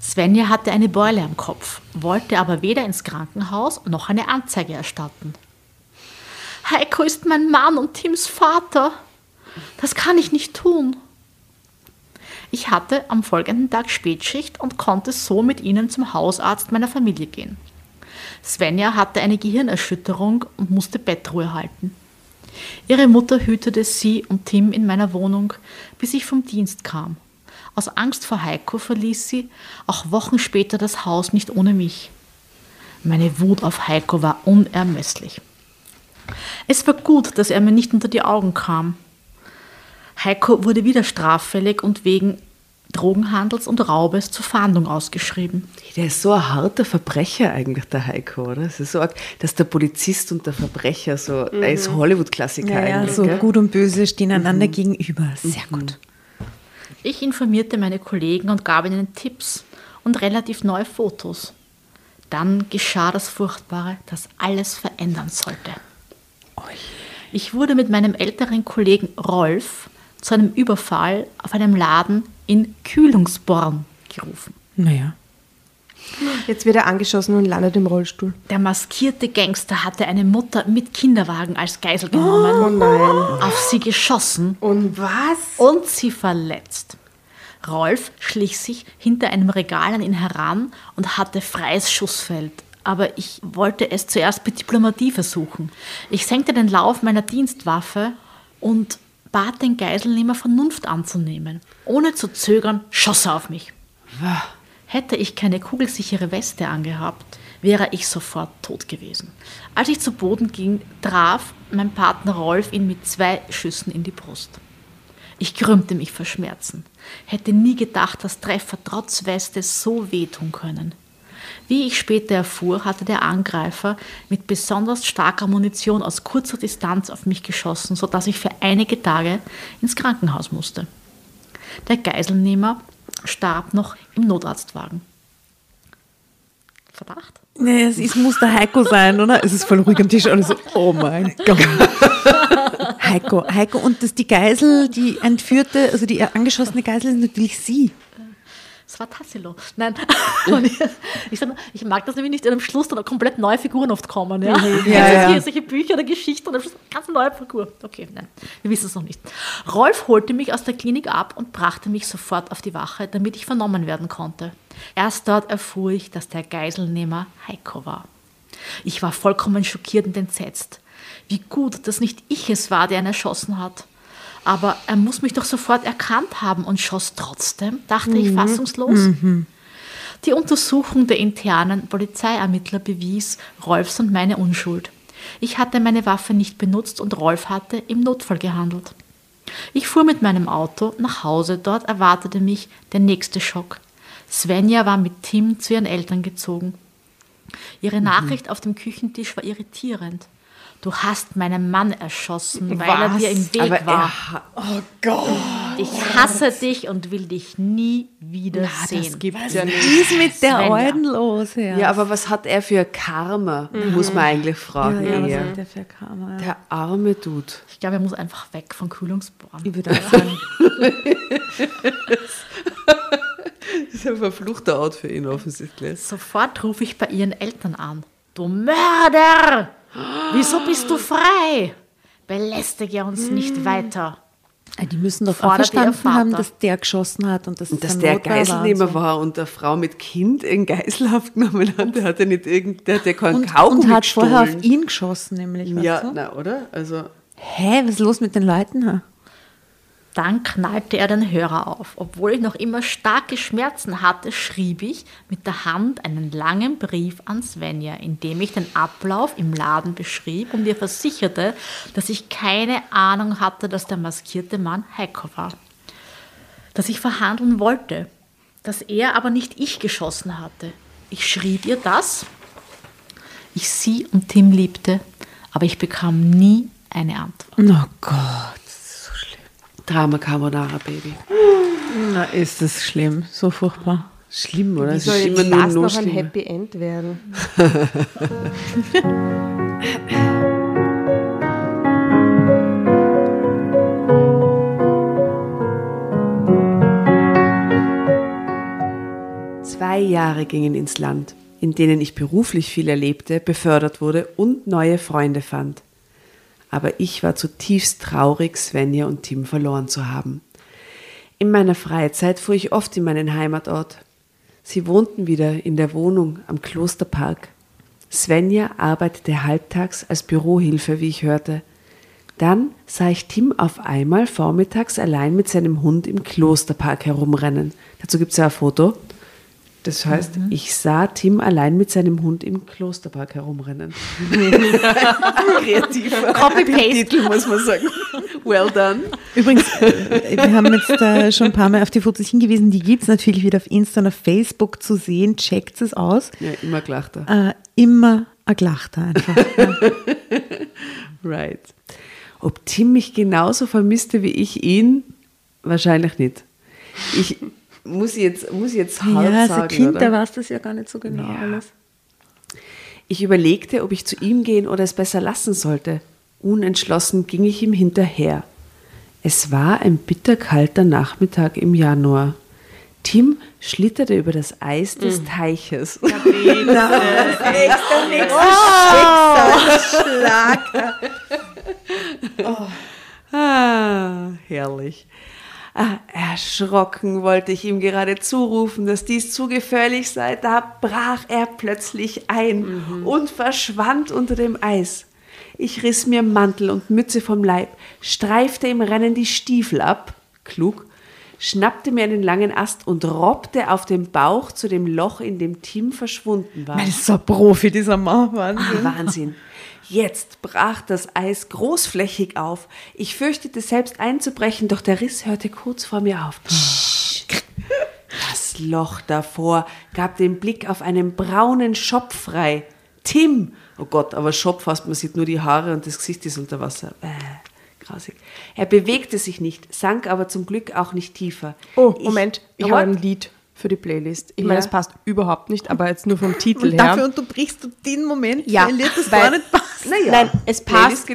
Svenja hatte eine Beule am Kopf, wollte aber weder ins Krankenhaus noch eine Anzeige erstatten. Heiko ist mein Mann und Tims Vater. Das kann ich nicht tun. Ich hatte am folgenden Tag Spätschicht und konnte so mit ihnen zum Hausarzt meiner Familie gehen. Svenja hatte eine Gehirnerschütterung und musste Bettruhe halten. Ihre Mutter hütete sie und Tim in meiner Wohnung, bis ich vom Dienst kam. Aus Angst vor Heiko verließ sie auch Wochen später das Haus nicht ohne mich. Meine Wut auf Heiko war unermesslich. Es war gut, dass er mir nicht unter die Augen kam. Heiko wurde wieder straffällig und wegen Drogenhandels und Raubes zur Fahndung ausgeschrieben. Der ist so ein harter Verbrecher eigentlich, der Heiko, oder? Es ist so arg, dass der Polizist und der Verbrecher so, er ist Hollywood-Klassiker Ja, ja, eigentlich. so gell? gut und böse stehen einander gegenüber. Sehr gut. Ich informierte meine Kollegen und gab ihnen Tipps und relativ neue Fotos. Dann geschah das Furchtbare, das alles verändern sollte. Ich wurde mit meinem älteren Kollegen Rolf zu einem Überfall auf einem Laden in Kühlungsborn gerufen. Naja. Jetzt wird er angeschossen und landet im Rollstuhl. Der maskierte Gangster hatte eine Mutter mit Kinderwagen als Geisel genommen, Oh nein. auf sie geschossen Und was? und sie verletzt. Rolf schlich sich hinter einem Regal an ihn heran und hatte freies Schussfeld. Aber ich wollte es zuerst mit Diplomatie versuchen. Ich senkte den Lauf meiner Dienstwaffe und bat den Geiselnehmer Vernunft anzunehmen. Ohne zu zögern schoss er auf mich. Hätte ich keine kugelsichere Weste angehabt, wäre ich sofort tot gewesen. Als ich zu Boden ging, traf mein Partner Rolf ihn mit zwei Schüssen in die Brust. Ich krümmte mich vor Schmerzen. Hätte nie gedacht, dass Treffer trotz Weste so wehtun können. Wie ich später erfuhr, hatte der Angreifer mit besonders starker Munition aus kurzer Distanz auf mich geschossen, sodass ich für einige Tage ins Krankenhaus musste. Der Geiselnehmer starb noch im Notarztwagen. Verdacht? Nee, es ist, muss der Heiko sein, oder? Es ist voll ruhig am Tisch. Alle so, oh mein Gott. Heiko, Heiko und das, die Geisel, die entführte, also die angeschossene Geisel ist natürlich sie. Es war Tassilo. Nein. Ich, sag ich mag das nämlich nicht, wenn am Schluss dann komplett neue Figuren oft kommen. Ja? Ja, Jetzt ja. Hier solche Bücher oder Geschichten und am Schluss ganz neue Figur. Okay, nein, wir wissen es noch nicht. Rolf holte mich aus der Klinik ab und brachte mich sofort auf die Wache, damit ich vernommen werden konnte. Erst dort erfuhr ich, dass der Geiselnehmer Heiko war. Ich war vollkommen schockiert und entsetzt. Wie gut, dass nicht ich es war, der ihn erschossen hat. Aber er muss mich doch sofort erkannt haben und schoss trotzdem, dachte ich fassungslos. Die Untersuchung der internen Polizeiermittler bewies Rolfs und meine Unschuld. Ich hatte meine Waffe nicht benutzt und Rolf hatte im Notfall gehandelt. Ich fuhr mit meinem Auto nach Hause, dort erwartete mich der nächste Schock. Svenja war mit Tim zu ihren Eltern gezogen. Ihre Nachricht auf dem Küchentisch war irritierend. Du hast meinen Mann erschossen, weil er dir im Weg Aber war. er ha- oh Gott. Ich hasse dich und will dich nie wieder sehen. gibt's ja nicht. Was ist mit der Svenja. Alten los? Ja, Ja, aber was hat er für Karma, muss man eigentlich fragen. ja, was eher. hat der für Karma? Ja. Der arme Dude. Ich glaube, er muss einfach weg von Kühlungsborn. Ich würde auch sagen, Das ist ein verfluchter Ort für ihn offensichtlich. Sofort rufe ich bei ihren Eltern an. Du Mörder! Wieso bist du frei? Belästige uns nicht weiter. Ah, die müssen doch auch verstanden haben, dass der geschossen hat und dass, Und dass der Notwehr Geiselnehmer war und der Frau mit Kind in Geiselhaft genommen hat, der hat ja nicht irgend, der hat ja keinen Und, Kaugummi und hat vorher auf gestohlen. ihn geschossen, nämlich. Ja, na, oder? Also, Hä, was ist los mit den Leuten? Dann knallte er den Hörer auf. Obwohl ich noch immer starke Schmerzen hatte, schrieb ich mit der Hand einen langen Brief an Svenja, in dem ich den Ablauf im Laden beschrieb und ihr versicherte, dass ich keine Ahnung hatte, dass der maskierte Mann Heiko war. Dass ich verhandeln wollte, dass er aber nicht ich geschossen hatte. Ich schrieb ihr das, ich sie und Tim liebte, aber ich bekam nie eine Antwort. Oh Gott, Drama Carbonara, Baby. na ist das schlimm, so furchtbar. Schlimm, oder? Wie Es soll ist jetzt immer nur, das noch ein. Happy End werden? Zwei Jahre gingen ins Land, in denen ich beruflich viel erlebte, befördert wurde und neue Freunde fand. Aber ich war zutiefst traurig, Svenja und Tim verloren zu haben. In meiner Freizeit fuhr ich oft in meinen Heimatort. Sie wohnten wieder in der Wohnung am Klosterpark. Svenja arbeitete halbtags als Bürohilfe, wie ich hörte. Dann sah ich Tim auf einmal vormittags allein mit seinem Hund im Klosterpark herumrennen. Dazu gibt es ja ein Foto. Das heißt, ich sah Tim allein mit seinem Hund im Klosterpark herumrennen. Kreativer Copy-paste. Muss man sagen. Well done. Übrigens, äh, wir haben jetzt äh, schon ein paar Mal auf die Fotos hingewiesen, die gibt es natürlich wieder auf Insta und auf Facebook zu sehen. Checkt es aus. Ja, immer gelachter. Äh, immer ein Glachter einfach. Ja. Right. Ob Tim mich genauso vermisste wie ich ihn? Wahrscheinlich nicht. Ich muss jetzt, muss jetzt hart ja, als sagen, ein Kind, oder? da weißt du es ja gar nicht so genau Ja. alles. Ich überlegte, ob ich zu ihm gehen oder es besser lassen sollte. Unentschlossen ging ich ihm hinterher. Es war ein bitterkalter Nachmittag im Januar. Tim schlitterte über das Eis des Teiches. Ah, herrlich. Ah, erschrocken wollte ich ihm gerade zurufen, dass dies zu gefährlich sei. Da brach er plötzlich ein und verschwand unter dem Eis. Ich riss mir Mantel und Mütze vom Leib, streifte im Rennen die Stiefel ab, klug, schnappte mir einen langen Ast und robbte auf dem Bauch zu dem Loch, in dem Tim verschwunden war. Das ist so ein Profi, dieser Mann. Wahnsinn. Wahnsinn. Jetzt brach das Eis großflächig auf. Ich fürchtete selbst einzubrechen, doch der Riss hörte kurz vor mir auf. Das Loch davor gab den Blick auf einen braunen Schopf frei. Tim! Oh Gott, aber Schopf fast, man sieht nur die Haare und das Gesicht ist unter Wasser. Äh, grausig. Er bewegte sich nicht, sank aber zum Glück auch nicht tiefer. Oh, Moment, ich, habe ein Lied für die Playlist. Ich meine, es passt überhaupt nicht, aber jetzt nur vom Titel Und her. dafür unterbrichst du den Moment, Ja, weil dir das weil- gar nicht passt. Naja, Nein, es passt.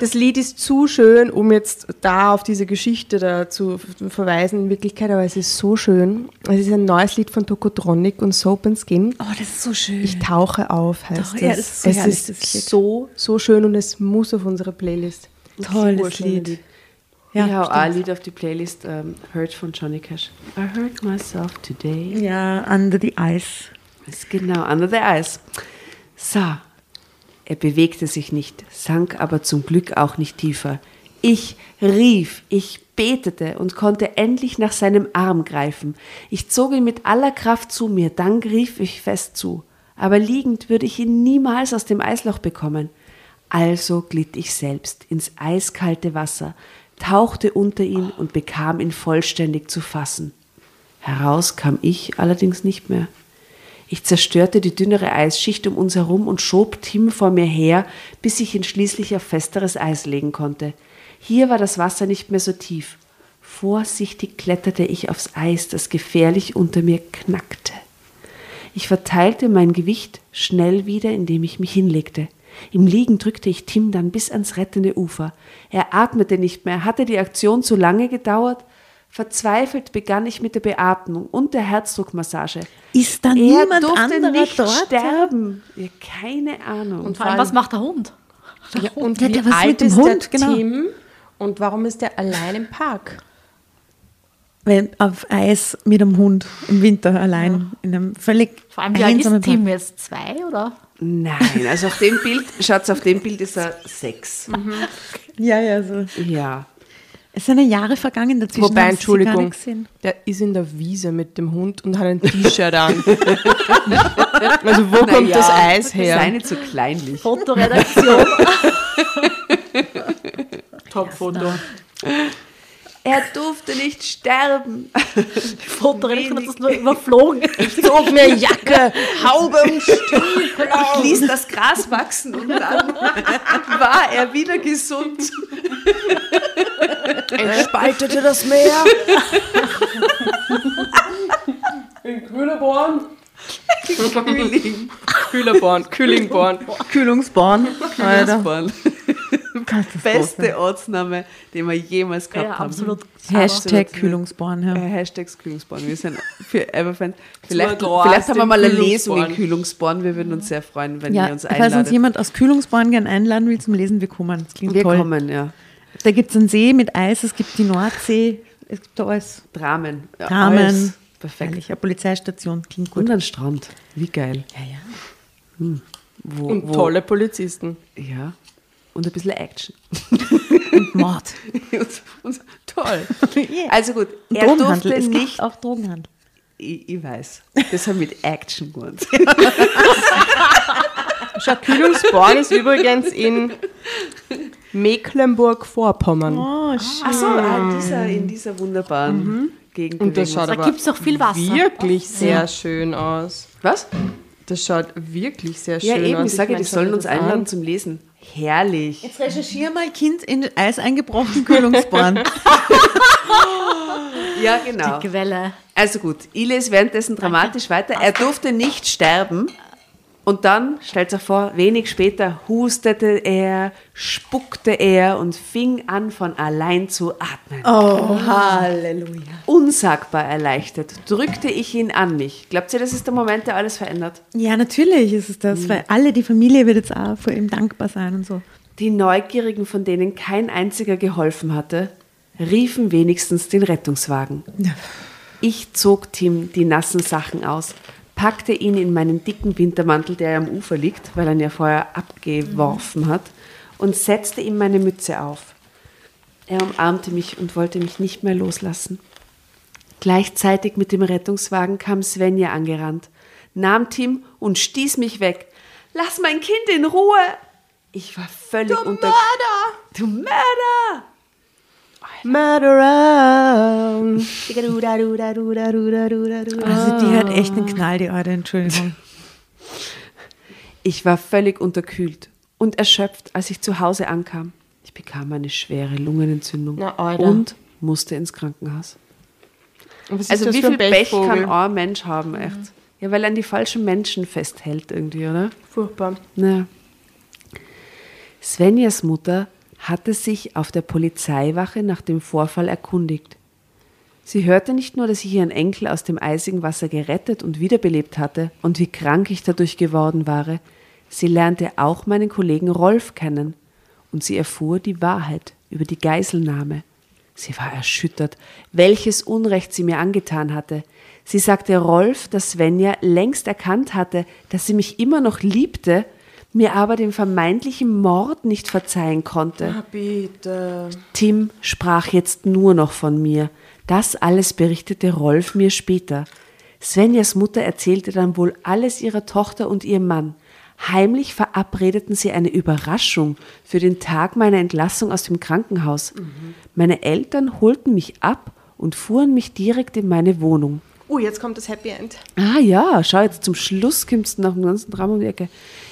Das Lied ist zu schön, um jetzt da auf diese Geschichte da zu verweisen in Wirklichkeit, aber es ist so schön. Es ist ein neues Lied von Tokotronic und Soap and Skin. Oh, das ist so schön. Ich tauche auf, heißt Doch, es. ja, das ist so es herrlich, ist so, so schön und es muss auf unsere Playlist. Tolles Lied. Lied. Ja, ich habe stimmt. ein Lied auf die Playlist, ähm, Hurt von Johnny Cash. I hurt myself today. Ja, Under the Ice. Genau, under the ice. So, er bewegte sich nicht, sank aber zum Glück auch nicht tiefer. Ich rief, ich betete und konnte endlich nach seinem Arm greifen. Ich zog ihn mit aller Kraft zu mir, dann griff ich fest zu. Aber liegend würde ich ihn niemals aus dem Eisloch bekommen. Also glitt ich selbst ins eiskalte Wasser, tauchte unter ihn und bekam ihn vollständig zu fassen. Heraus kam ich allerdings nicht mehr. Ich zerstörte die dünnere Eisschicht um uns herum und schob Tim vor mir her, bis ich ihn schließlich auf festeres Eis legen konnte. Hier war das Wasser nicht mehr so tief. Vorsichtig kletterte ich aufs Eis, das gefährlich unter mir knackte. Ich verteilte mein Gewicht schnell wieder, indem ich mich hinlegte. Im Liegen drückte ich Tim dann bis ans rettende Ufer. Er atmete nicht mehr. Hatte die Aktion zu lange gedauert? Verzweifelt begann ich mit der Beatmung und der Herzdruckmassage. Ist da Er niemand durfte anderer nicht dort? sterben. Ja, keine Ahnung. Und Vor allem, was macht der Hund? Ja, und Ja, wie der was alt mit dem ist Hund, der genau. Tim und warum ist der allein im Park? Weil auf Eis mit einem Hund im Winter allein in einem völlig Vor allem, wie alt einsamen ist Tim jetzt? Zwei oder? Nein, also auf dem Bild, Schatz, auf dem Bild ist er sechs. Park. Ja, ja, so. Ja. Es sind ja Jahre vergangen dazwischen. Wobei, Entschuldigung, der ist in der Wiese mit dem Hund und hat ein T-Shirt an. also wo kommt Naja, das Eis her? Sei nicht so kleinlich. Fotoredaktion. Top-Foto. Er durfte nicht sterben. Fotoredaktion hat das nur überflogen. Zog mir Jacke, Haube und Stiefel Ich ließ das Gras wachsen und dann war er wieder gesund. entspaltete das Meer. In Kühleborn. Kühling. Kühlerborn, Kühlingborn. Kühlungsborn. Alter. Beste Ortsname, den wir jemals gehabt Ja, haben. absolut. Hashtag Absolut. Kühlungsborn. Ja. Äh, Hashtags Kühlungsborn. Wir sind für Everfans. Vielleicht, vielleicht haben wir mal eine Lesung in Kühlungsborn. Wir würden uns sehr freuen, wenn Ja, ihr uns falls uns einladet. jemand aus Kühlungsborn gern einladen will zum Lesen, wir kommen. Das klingt wir toll. kommen, ja. Da gibt es einen See mit Eis, es gibt die Nordsee, es gibt da alles. Dramen. Ja, Dramen. alles. Perfekt. Herrlich, eine Polizeistation, klingt gut. Und ein Strand. Wie geil. Ja, ja. Wo, Und wo, tolle Polizisten. Ja. Und ein bisschen Action. Und Mord. und, und, toll. Yeah. Also gut, er Drogenhandel, durfte es nicht gibt auch Drogenhandel. ich, ich weiß. Das haben mit Action gemeint. Kühlungsborn ist übrigens in Mecklenburg-Vorpommern. Oh, schön. Achso, in dieser, in dieser wunderbaren Gegend. Und das schaut. Da aber gibt es auch viel Wasser. wirklich sehr schön aus. Was? Das schaut wirklich sehr Ja, schön eben, aus. ich sage, die sollen uns einladen an. zum Lesen. Herrlich. Jetzt recherchiere mal Kind in Eis eingebrochen Kühlungsborn. Ja, genau. Die Quelle. Also gut, ich lese währenddessen dramatisch weiter. Er durfte nicht sterben. Und dann, stellt euch vor, wenig später hustete er, spuckte er und fing an, von allein zu atmen. Oh, Halleluja. Unsagbar erleichtert drückte ich ihn an mich. Glaubt ihr, das ist der Moment, der alles verändert? Ja, natürlich ist es das, weil alle, die Familie wird jetzt auch vor ihm dankbar sein und so. Die Neugierigen, von denen kein einziger geholfen hatte, riefen wenigstens den Rettungswagen. Ich zog Tim die nassen Sachen aus, packte ihn in meinen dicken Wintermantel, der am Ufer liegt, weil er ihn ja vorher abgeworfen hat, und setzte ihm meine Mütze auf. Er umarmte mich und wollte mich nicht mehr loslassen. Gleichzeitig mit dem Rettungswagen kam Svenja angerannt, nahm Tim und stieß mich weg. Lass mein Kind in Ruhe! Ich war völlig unter... Mörder! Du Mörder! Murderer. Also die hat echt einen Knall, die Alte, Entschuldigung. Ich war völlig unterkühlt und erschöpft, als ich zu Hause ankam. Ich bekam eine schwere Lungenentzündung Na, und musste ins Krankenhaus. Was ist Also das wie viel Pech kann ein Mensch haben, echt? Ja, weil er an die falschen Menschen festhält irgendwie, oder? Furchtbar. Ja. Svenjas Mutter hatte sich auf der Polizeiwache nach dem Vorfall erkundigt. Sie hörte nicht nur, dass ich ihren Enkel aus dem eisigen Wasser gerettet und wiederbelebt hatte und wie krank ich dadurch geworden war, sie lernte auch meinen Kollegen Rolf kennen und sie erfuhr die Wahrheit über die Geiselnahme. Sie war erschüttert, welches Unrecht sie mir angetan hatte. Sie sagte Rolf, dass Svenja längst erkannt hatte, dass sie mich immer noch liebte, mir aber den vermeintlichen Mord nicht verzeihen konnte. Bitte. Tim sprach jetzt nur noch von mir. Das alles berichtete Rolf mir später. Svenjas Mutter erzählte dann wohl alles ihrer Tochter und ihrem Mann. Heimlich verabredeten sie eine Überraschung für den Tag meiner Entlassung aus dem Krankenhaus. Meine Eltern holten mich ab und fuhren mich direkt in meine Wohnung. Oh, jetzt kommt das Happy End. Ah ja, schau jetzt zum Schluss kommst du nach dem ganzen Drama um die Ecke.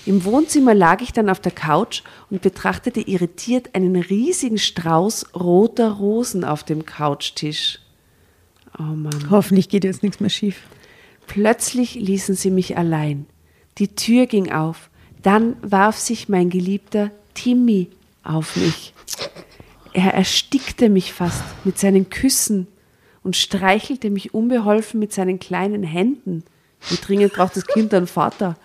Im Wohnzimmer lag ich dann auf der Couch und betrachtete irritiert einen riesigen Strauß roter Rosen auf dem Couchtisch. Oh Mann. Hoffentlich geht jetzt nichts mehr schief. Plötzlich ließen sie mich allein. Die Tür ging auf. Dann warf sich mein geliebter Timmy auf mich. Er erstickte mich fast mit seinen Küssen und streichelte mich unbeholfen mit seinen kleinen Händen. Wie dringend braucht das Kind einen Vater?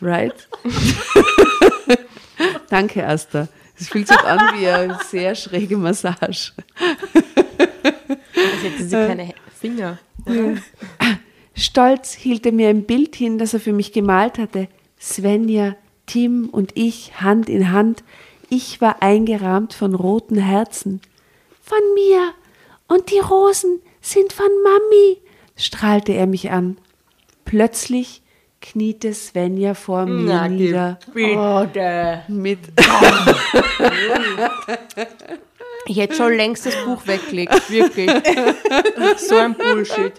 Right? Danke, Asta. Es fühlt sich an wie eine sehr schräge Massage. Als hätte sie keine Finger. Stolz hielt er mir ein Bild hin, das er für mich gemalt hatte. Svenja, Tim und ich Hand in Hand. Ich war eingerahmt von roten Herzen. Von mir. Und die Rosen sind von Mami, strahlte er mich an. Plötzlich kniete Svenja vor mir Na, nieder. Oh, der. Mit, Ich hätte schon längst das Buch weggelegt, wirklich. so ein Bullshit.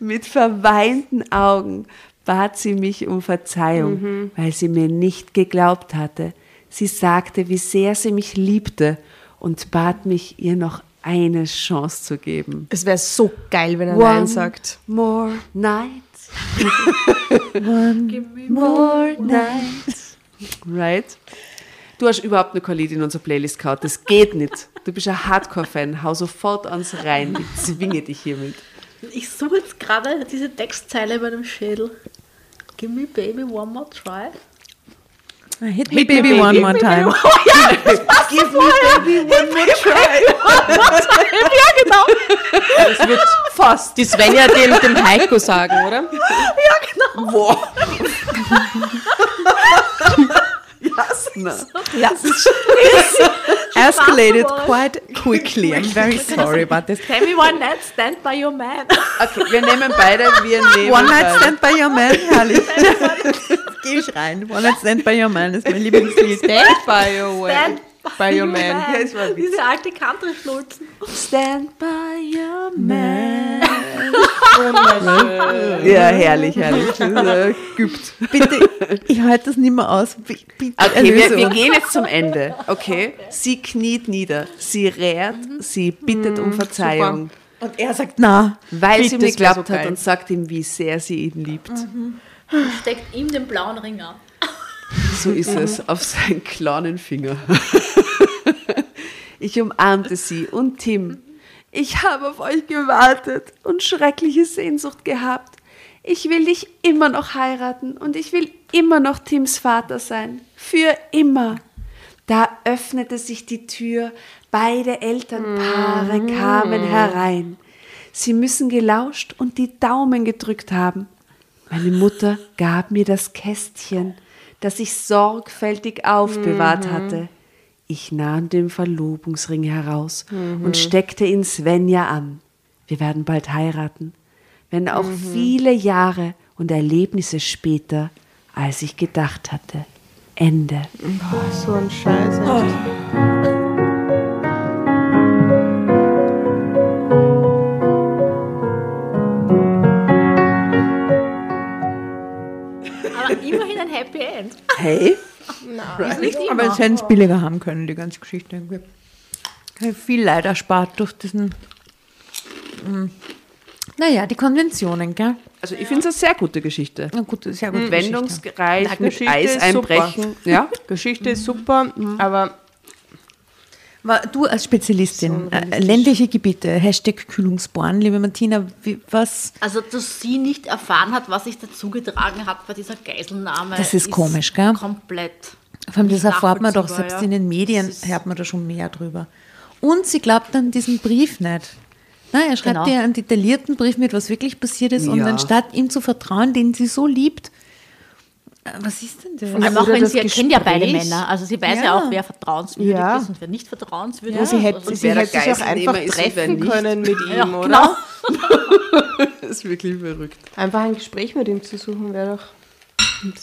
mit verweinten Augen bat sie mich um Verzeihung, Mhm. weil sie mir nicht geglaubt hatte. Sie sagte, wie sehr sie mich liebte und bat mich, ihr noch eine Chance zu geben. Es wäre so geil, wenn er Nein sagt. more night. One more night. Right? Du hast überhaupt noch kein Lied in unserer Playlist gehabt. Das geht nicht. Du bist ein Hardcore-Fan. Hau sofort ans rein. Ich zwinge dich hiermit. Ich suche jetzt gerade diese Textzeile bei dem Schädel. Give me baby one more try. Hit me baby one more time. Give me baby one more try. Das wird fast. Die Svenja dem, dem Heiko sagen, oder? Jasna. Ja. escalated quite quickly. I'm very sorry about this. Tell me one night stand by your man. Okay, wir nehmen beide, wir nehmen One Night. Stand by Your Man, herrlich. Geh ich rein. One Night Stand by Your Man ist mein Lieblingslied. Stand by your way. Stand by your man. Ja, es war Diese alte Country-Schnulzen. Stand by your man. ja, herrlich, herrlich. Das äh, Gibt. Bitte, ich halte das nicht mehr aus. Bitte, Okay, wir, wir gehen jetzt zum Ende. Okay? Sie kniet nieder, sie rät, sie bittet um Verzeihung, Und er sagt, na, weil sie ihm geglaubt so hat und sagt ihm, wie sehr sie ihn liebt. Steckt ihm den blauen Ring an. So ist es, auf seinen kleinen Finger. Ich umarmte sie und Tim. Ich habe auf euch gewartet und schreckliche Sehnsucht gehabt. Ich will dich immer noch heiraten und ich will immer noch Tims Vater sein. Für immer. Da öffnete sich die Tür, beide Elternpaare kamen herein. Sie müssen gelauscht und die Daumen gedrückt haben. Meine Mutter gab mir das Kästchen, das ich sorgfältig aufbewahrt hatte. Ich nahm den Verlobungsring heraus und steckte ihn Svenja an. Wir werden bald heiraten, wenn auch viele Jahre und Erlebnisse später, als ich gedacht hatte. Ende. So ein Scheiß. echt. Happy End. Hey? Nicht immer. aber es hätten es billiger haben können, die ganze Geschichte. Ich habe viel Leid erspart durch diesen. mm, Naja, die Konventionen, gell? Also ich finde es eine sehr gute Geschichte. Na gut, sehr gut. Wendungsreich, Na, mit Geschichte Eis ist einbrechen. Ja? Geschichte ist super, aber Du als Spezialistin, äh, ländliche Gebiete, Hashtag Kühlungsborn, liebe Martina, wie, was? Also, dass sie nicht erfahren hat, was sich dazugetragen hat bei dieser Geiselnahme. Das ist komisch, gell? Komplett. Vor allem das erfahrt man doch, selbst ja. in den Medien ist- hört man da schon mehr drüber. Und sie glaubt dann diesen Brief nicht. Na, er schreibt Genau. ihr einen detaillierten Brief mit, was wirklich passiert ist. Und Ja. anstatt ihm zu vertrauen, den sie so liebt, was ist denn das? Vor allem auch Oder wenn das sie ja kennt ja beide Gespräch. Männer. Also sie weiß ja, Ja. auch, wer vertrauenswürdig Ja. ist und wer nicht vertrauenswürdig Ja, ist. sie hätte, Also, sie hätte sich auch einfach treffen können mit ihm, ja, oder? genau. Das ist wirklich verrückt. Einfach ein Gespräch mit ihm zu suchen wäre doch.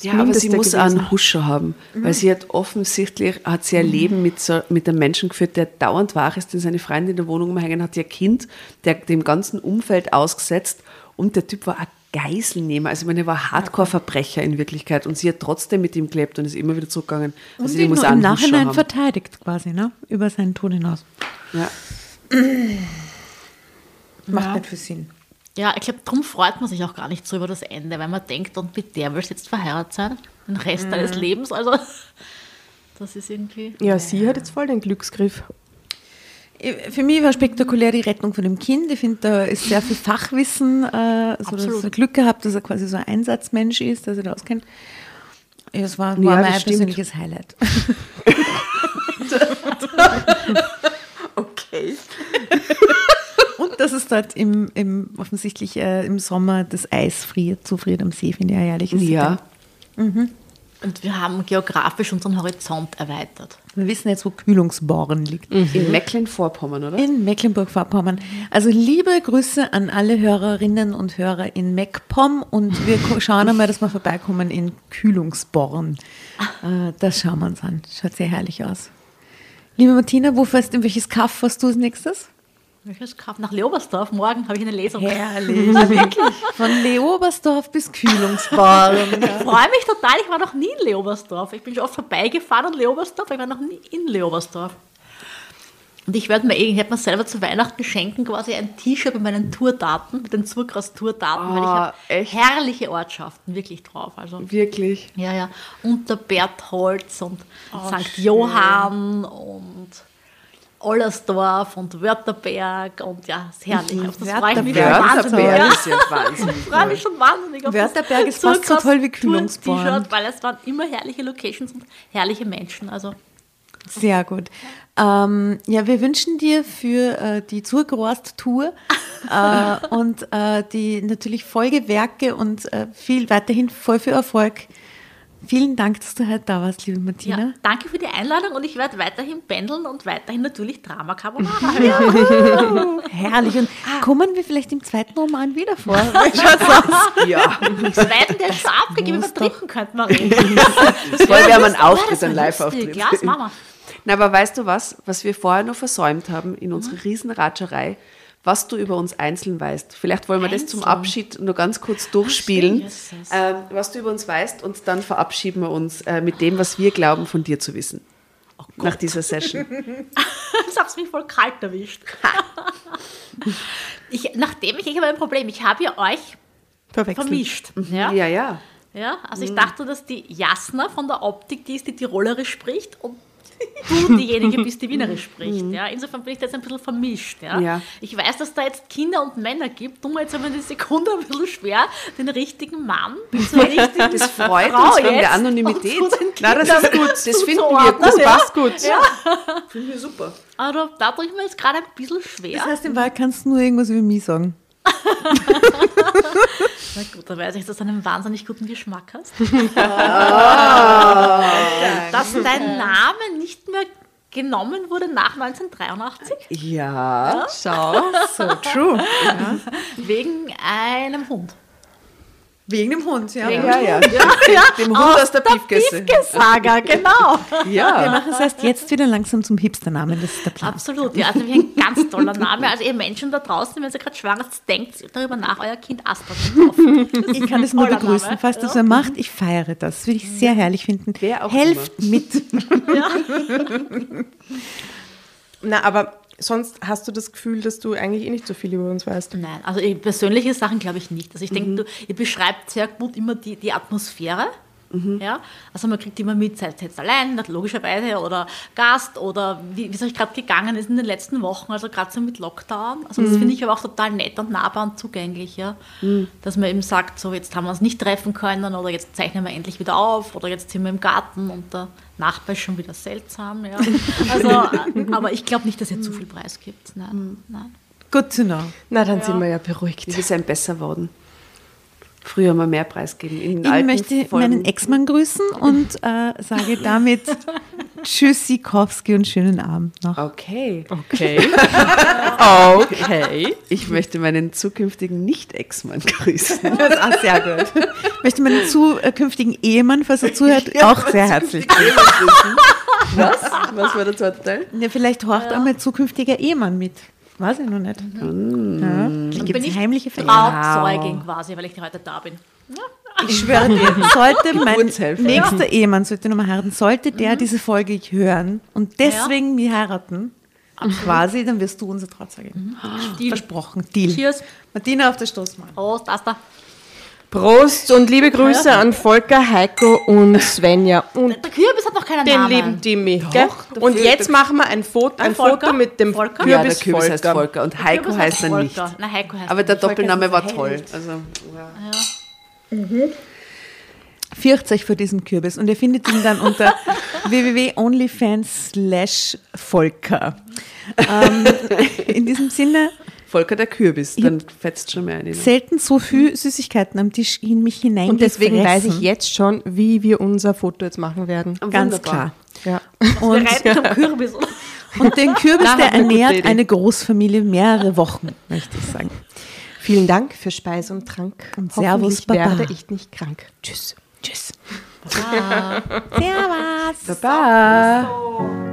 Ja, aber sie muss gewesen. einen Huscher haben, weil sie hat offensichtlich hat sie ein Leben mit, so, mit einem Menschen geführt, der dauernd wach ist, den seine Freundin in der Wohnung umhängen hat, ihr Kind, der dem ganzen Umfeld ausgesetzt und der Typ war ein Geiselnehmer, also ich meine, er war Hardcore-Verbrecher in Wirklichkeit und sie hat trotzdem mit ihm gelebt und ist immer wieder zurückgegangen. Und Also ihn muss im Nachhinein haben. verteidigt quasi, ne? Über seinen Tod hinaus. Ja. Macht nicht viel Sinn. Ja, ich glaube, darum freut man sich auch gar nicht so über das Ende, weil man denkt, und mit der willst du jetzt verheiratet sein, den Rest deines Lebens. Also, das ist irgendwie. Ja, sie hat jetzt voll den Glücksgriff. Für mich war spektakulär die Rettung von dem Kind. Ich finde, da ist sehr viel Fachwissen, also dass Absolut. Glück gehabt, dass er quasi so ein Einsatzmensch ist, dass er das auskennt. Das war, war Ja, mein stimmt. persönliches Highlight. Okay. Und dass es dort im, im offensichtlich äh, im Sommer das Eis friert, zufriert am See, finde ich ein herrliches Ja. Und wir haben geografisch unseren Horizont erweitert. Wir wissen jetzt, wo Kühlungsborn liegt. In Mecklenburg-Vorpommern, oder? In Mecklenburg-Vorpommern. Also liebe Grüße an alle Hörerinnen und Hörer in MacPom und wir schauen einmal, dass wir vorbeikommen in Kühlungsborn. Äh, Das schauen wir uns an. Schaut sehr herrlich aus. Liebe Martina, wo fährst in welches Kaff fährst du als nächstes? Kauf? Nach Leobersdorf. Morgen habe ich eine Lesung. Herrlich. Wirklich. Von Leobersdorf bis Kühlungsborn. Ich freue mich total. Ich war noch nie in Leobersdorf. Ich bin schon oft vorbeigefahren an Leobersdorf, aber ich war noch nie in Leobersdorf. Und ich werde mir, ich werde mir selber zu Weihnachten schenken, quasi ein T-Shirt mit meinen Tourdaten, mit den Zurkrass-Tourdaten, weil ich Ah, habe herrliche Ortschaften wirklich drauf. Also Wirklich. ja, ja. Unter Bertholz und St. Johann und Ollersdorf und Wörterberg und ja, ist herrlich. Auf das freue ich mich schon Wörterberg. wahnsinnig. Wörterberg Ja. ist ja wahnsinnig. Ich freue mich schon wahnsinnig auf Wörterberg das ist fast so toll wie Kühlungsborn. Weil es waren immer herrliche Locations und herrliche Menschen. Also Sehr gut. Ähm, ja, wir wünschen dir für äh, die Zurgrost-Tour äh, und äh, die natürlich Folgewerke und äh, viel weiterhin voll viel Erfolg Vielen Dank, dass du heute da warst, liebe Martina. Ja, danke für die Einladung und ich werde weiterhin pendeln und weiterhin natürlich Drama Carbonara. Ja. Herrlich. Und kommen wir vielleicht im zweiten Roman wieder vor? Ja. Das zweiten, der ist schon abgegeben, über dritten könnten wir reden. Das wollen wir haben einen Ja, Auftritt, einen Live-Auftritt. Ja, das machen wir. Na, aber weißt du was, was wir vorher noch versäumt haben in unserer Riesenratscherei, was du über uns einzeln weißt? Vielleicht wollen wir das zum? Abschied nur ganz kurz durchspielen, ähm, was du über uns weißt und dann verabschieden wir uns äh, mit dem, was wir glauben, von dir zu wissen. nach dieser Session. Das hat mich voll kalt erwischt. ich, nachdem ich, ich habe ein Problem, ich habe ja euch vermischt. Ja? Ja, ja. Ja, also ich dachte, dass die Jasna von der Optik die ist, die Tirolerisch spricht und du diejenige bist, die Wienerisch spricht. Ja. Insofern bin ich da jetzt ein bisschen vermischt. Ja. Ja. Ich weiß, dass da jetzt Kinder und Männer gibt. Tun wir jetzt aber in der Sekunde ein bisschen schwer, den richtigen Mann zur richtigen Das freut Frau uns wegen der Anonymität. Na, das ist gut. Das finden wir gut. ja. Passt gut. Finden wir super. Aber da tue ich mir jetzt gerade ein bisschen schwer. Das heißt, im Wahrheit kannst du nur irgendwas über mich sagen. Na gut, da weiß ich, dass du einen wahnsinnig guten Geschmack hast. dass dein Name nicht mehr genommen wurde nach 1983 Ja. Schau, so true. wegen einem Hund. Wegen dem Hund, ja. Ja, ja. ja, Dem Hund aus der Piefgesse. Piefke-Saga, genau. Wir Ja. machen es erst jetzt wieder langsam zum Hipster-Namen, das ist der Plan. Absolut, ja, also wirklich ein ganz toller Name. Also ihr Menschen da draußen, wenn ihr gerade schwanger seid, denkt darüber nach, euer Kind Astra zu kaufen. Ich kann es nur begrüßen, Name, falls das ja. er macht. Ich feiere das. Würde ich sehr herrlich finden. Wer auch Helft mit. Na, aber sonst hast du das Gefühl, dass du eigentlich eh nicht so viel über uns weißt. Nein, also ich- persönliche Sachen glaube ich nicht. Also ich denke, du, ihr beschreibt sehr gut immer die, die Atmosphäre. Ja? Also man kriegt immer mit, seid jetzt allein, logischerweise, oder Gast, oder wie wie es euch gerade gegangen ist in den letzten Wochen, also gerade so mit Lockdown. Also das finde ich aber auch total nett und nahbar und zugänglich, ja. Dass man eben sagt, so jetzt haben wir uns nicht treffen können, oder jetzt zeichnen wir endlich wieder auf, oder jetzt sind wir im Garten und der Nachbar ist schon wieder seltsam, ja. Also, äh, aber ich glaube nicht, dass ihr zu viel Preis gibt. Nein, nein. Good to know. Na, dann sind wir ja beruhigt. Wir sind besser worden. Früher haben wir mehr Preis gegeben. In Ich alten möchte Folgen. meinen Ex-Mann grüßen und äh, sage damit Tschüssikowski und schönen Abend noch. Okay. Okay. okay. Ich möchte meinen zukünftigen Nicht-Ex-Mann grüßen. Das ist auch sehr gut. Ich möchte meinen zukünftigen Ehemann, falls er zuhört, auch sehr herzlich grüßen. Was? Was war der zweite Teil? Ja, vielleicht horcht auch mein zukünftiger Ehemann mit. Weiß ich noch nicht. Ja. Gibt bin es ich heimliche? Trauzeugin quasi, weil ich heute da bin. Ich schwöre dir, sollte mein nächster Ehemann, sollte nochmal heiraten, sollte der diese Folge hören und deswegen mich heiraten, quasi, dann wirst du unser Trauzeugin. Versprochen. Deal. Cheers. Martina auf der Stoßmann. Prost, Asta. Prost und liebe Grüße an Volker, Heiko und Svenja und Der Kürbis hat noch keinen den Namen. lieben Timmy. gell? Und jetzt machen wir ein Foto, ein Volker? Foto mit dem Volker? Ja, Kürbis, der Kürbis heißt Volker. Volker und Heiko Kürbis heißt er Volker. nicht. Nein, Heiko heißt Aber der nicht. Doppelname war Volker toll. Also, Fürcht euch vor diesem Kürbis und ihr findet ihn dann unter www.onlyfans slash Volker. Ähm, in diesem Sinne, Volker der Kürbis, dann fetzt schon mehr ein. selten so viel Süßigkeiten am Tisch in mich hinein. Und deswegen weiß ich jetzt schon, wie wir unser Foto jetzt machen werden. Ganz Wunderbar. klar. Ja. Wir reiten zum Kürbis. Und den Kürbis, der ernährt eine Großfamilie mehrere Wochen, möchte ich sagen. Vielen Dank für Speis und Trank. Und Servus, Baba. werde ich nicht krank. Tschüss. Tschüss. Servus. Baba.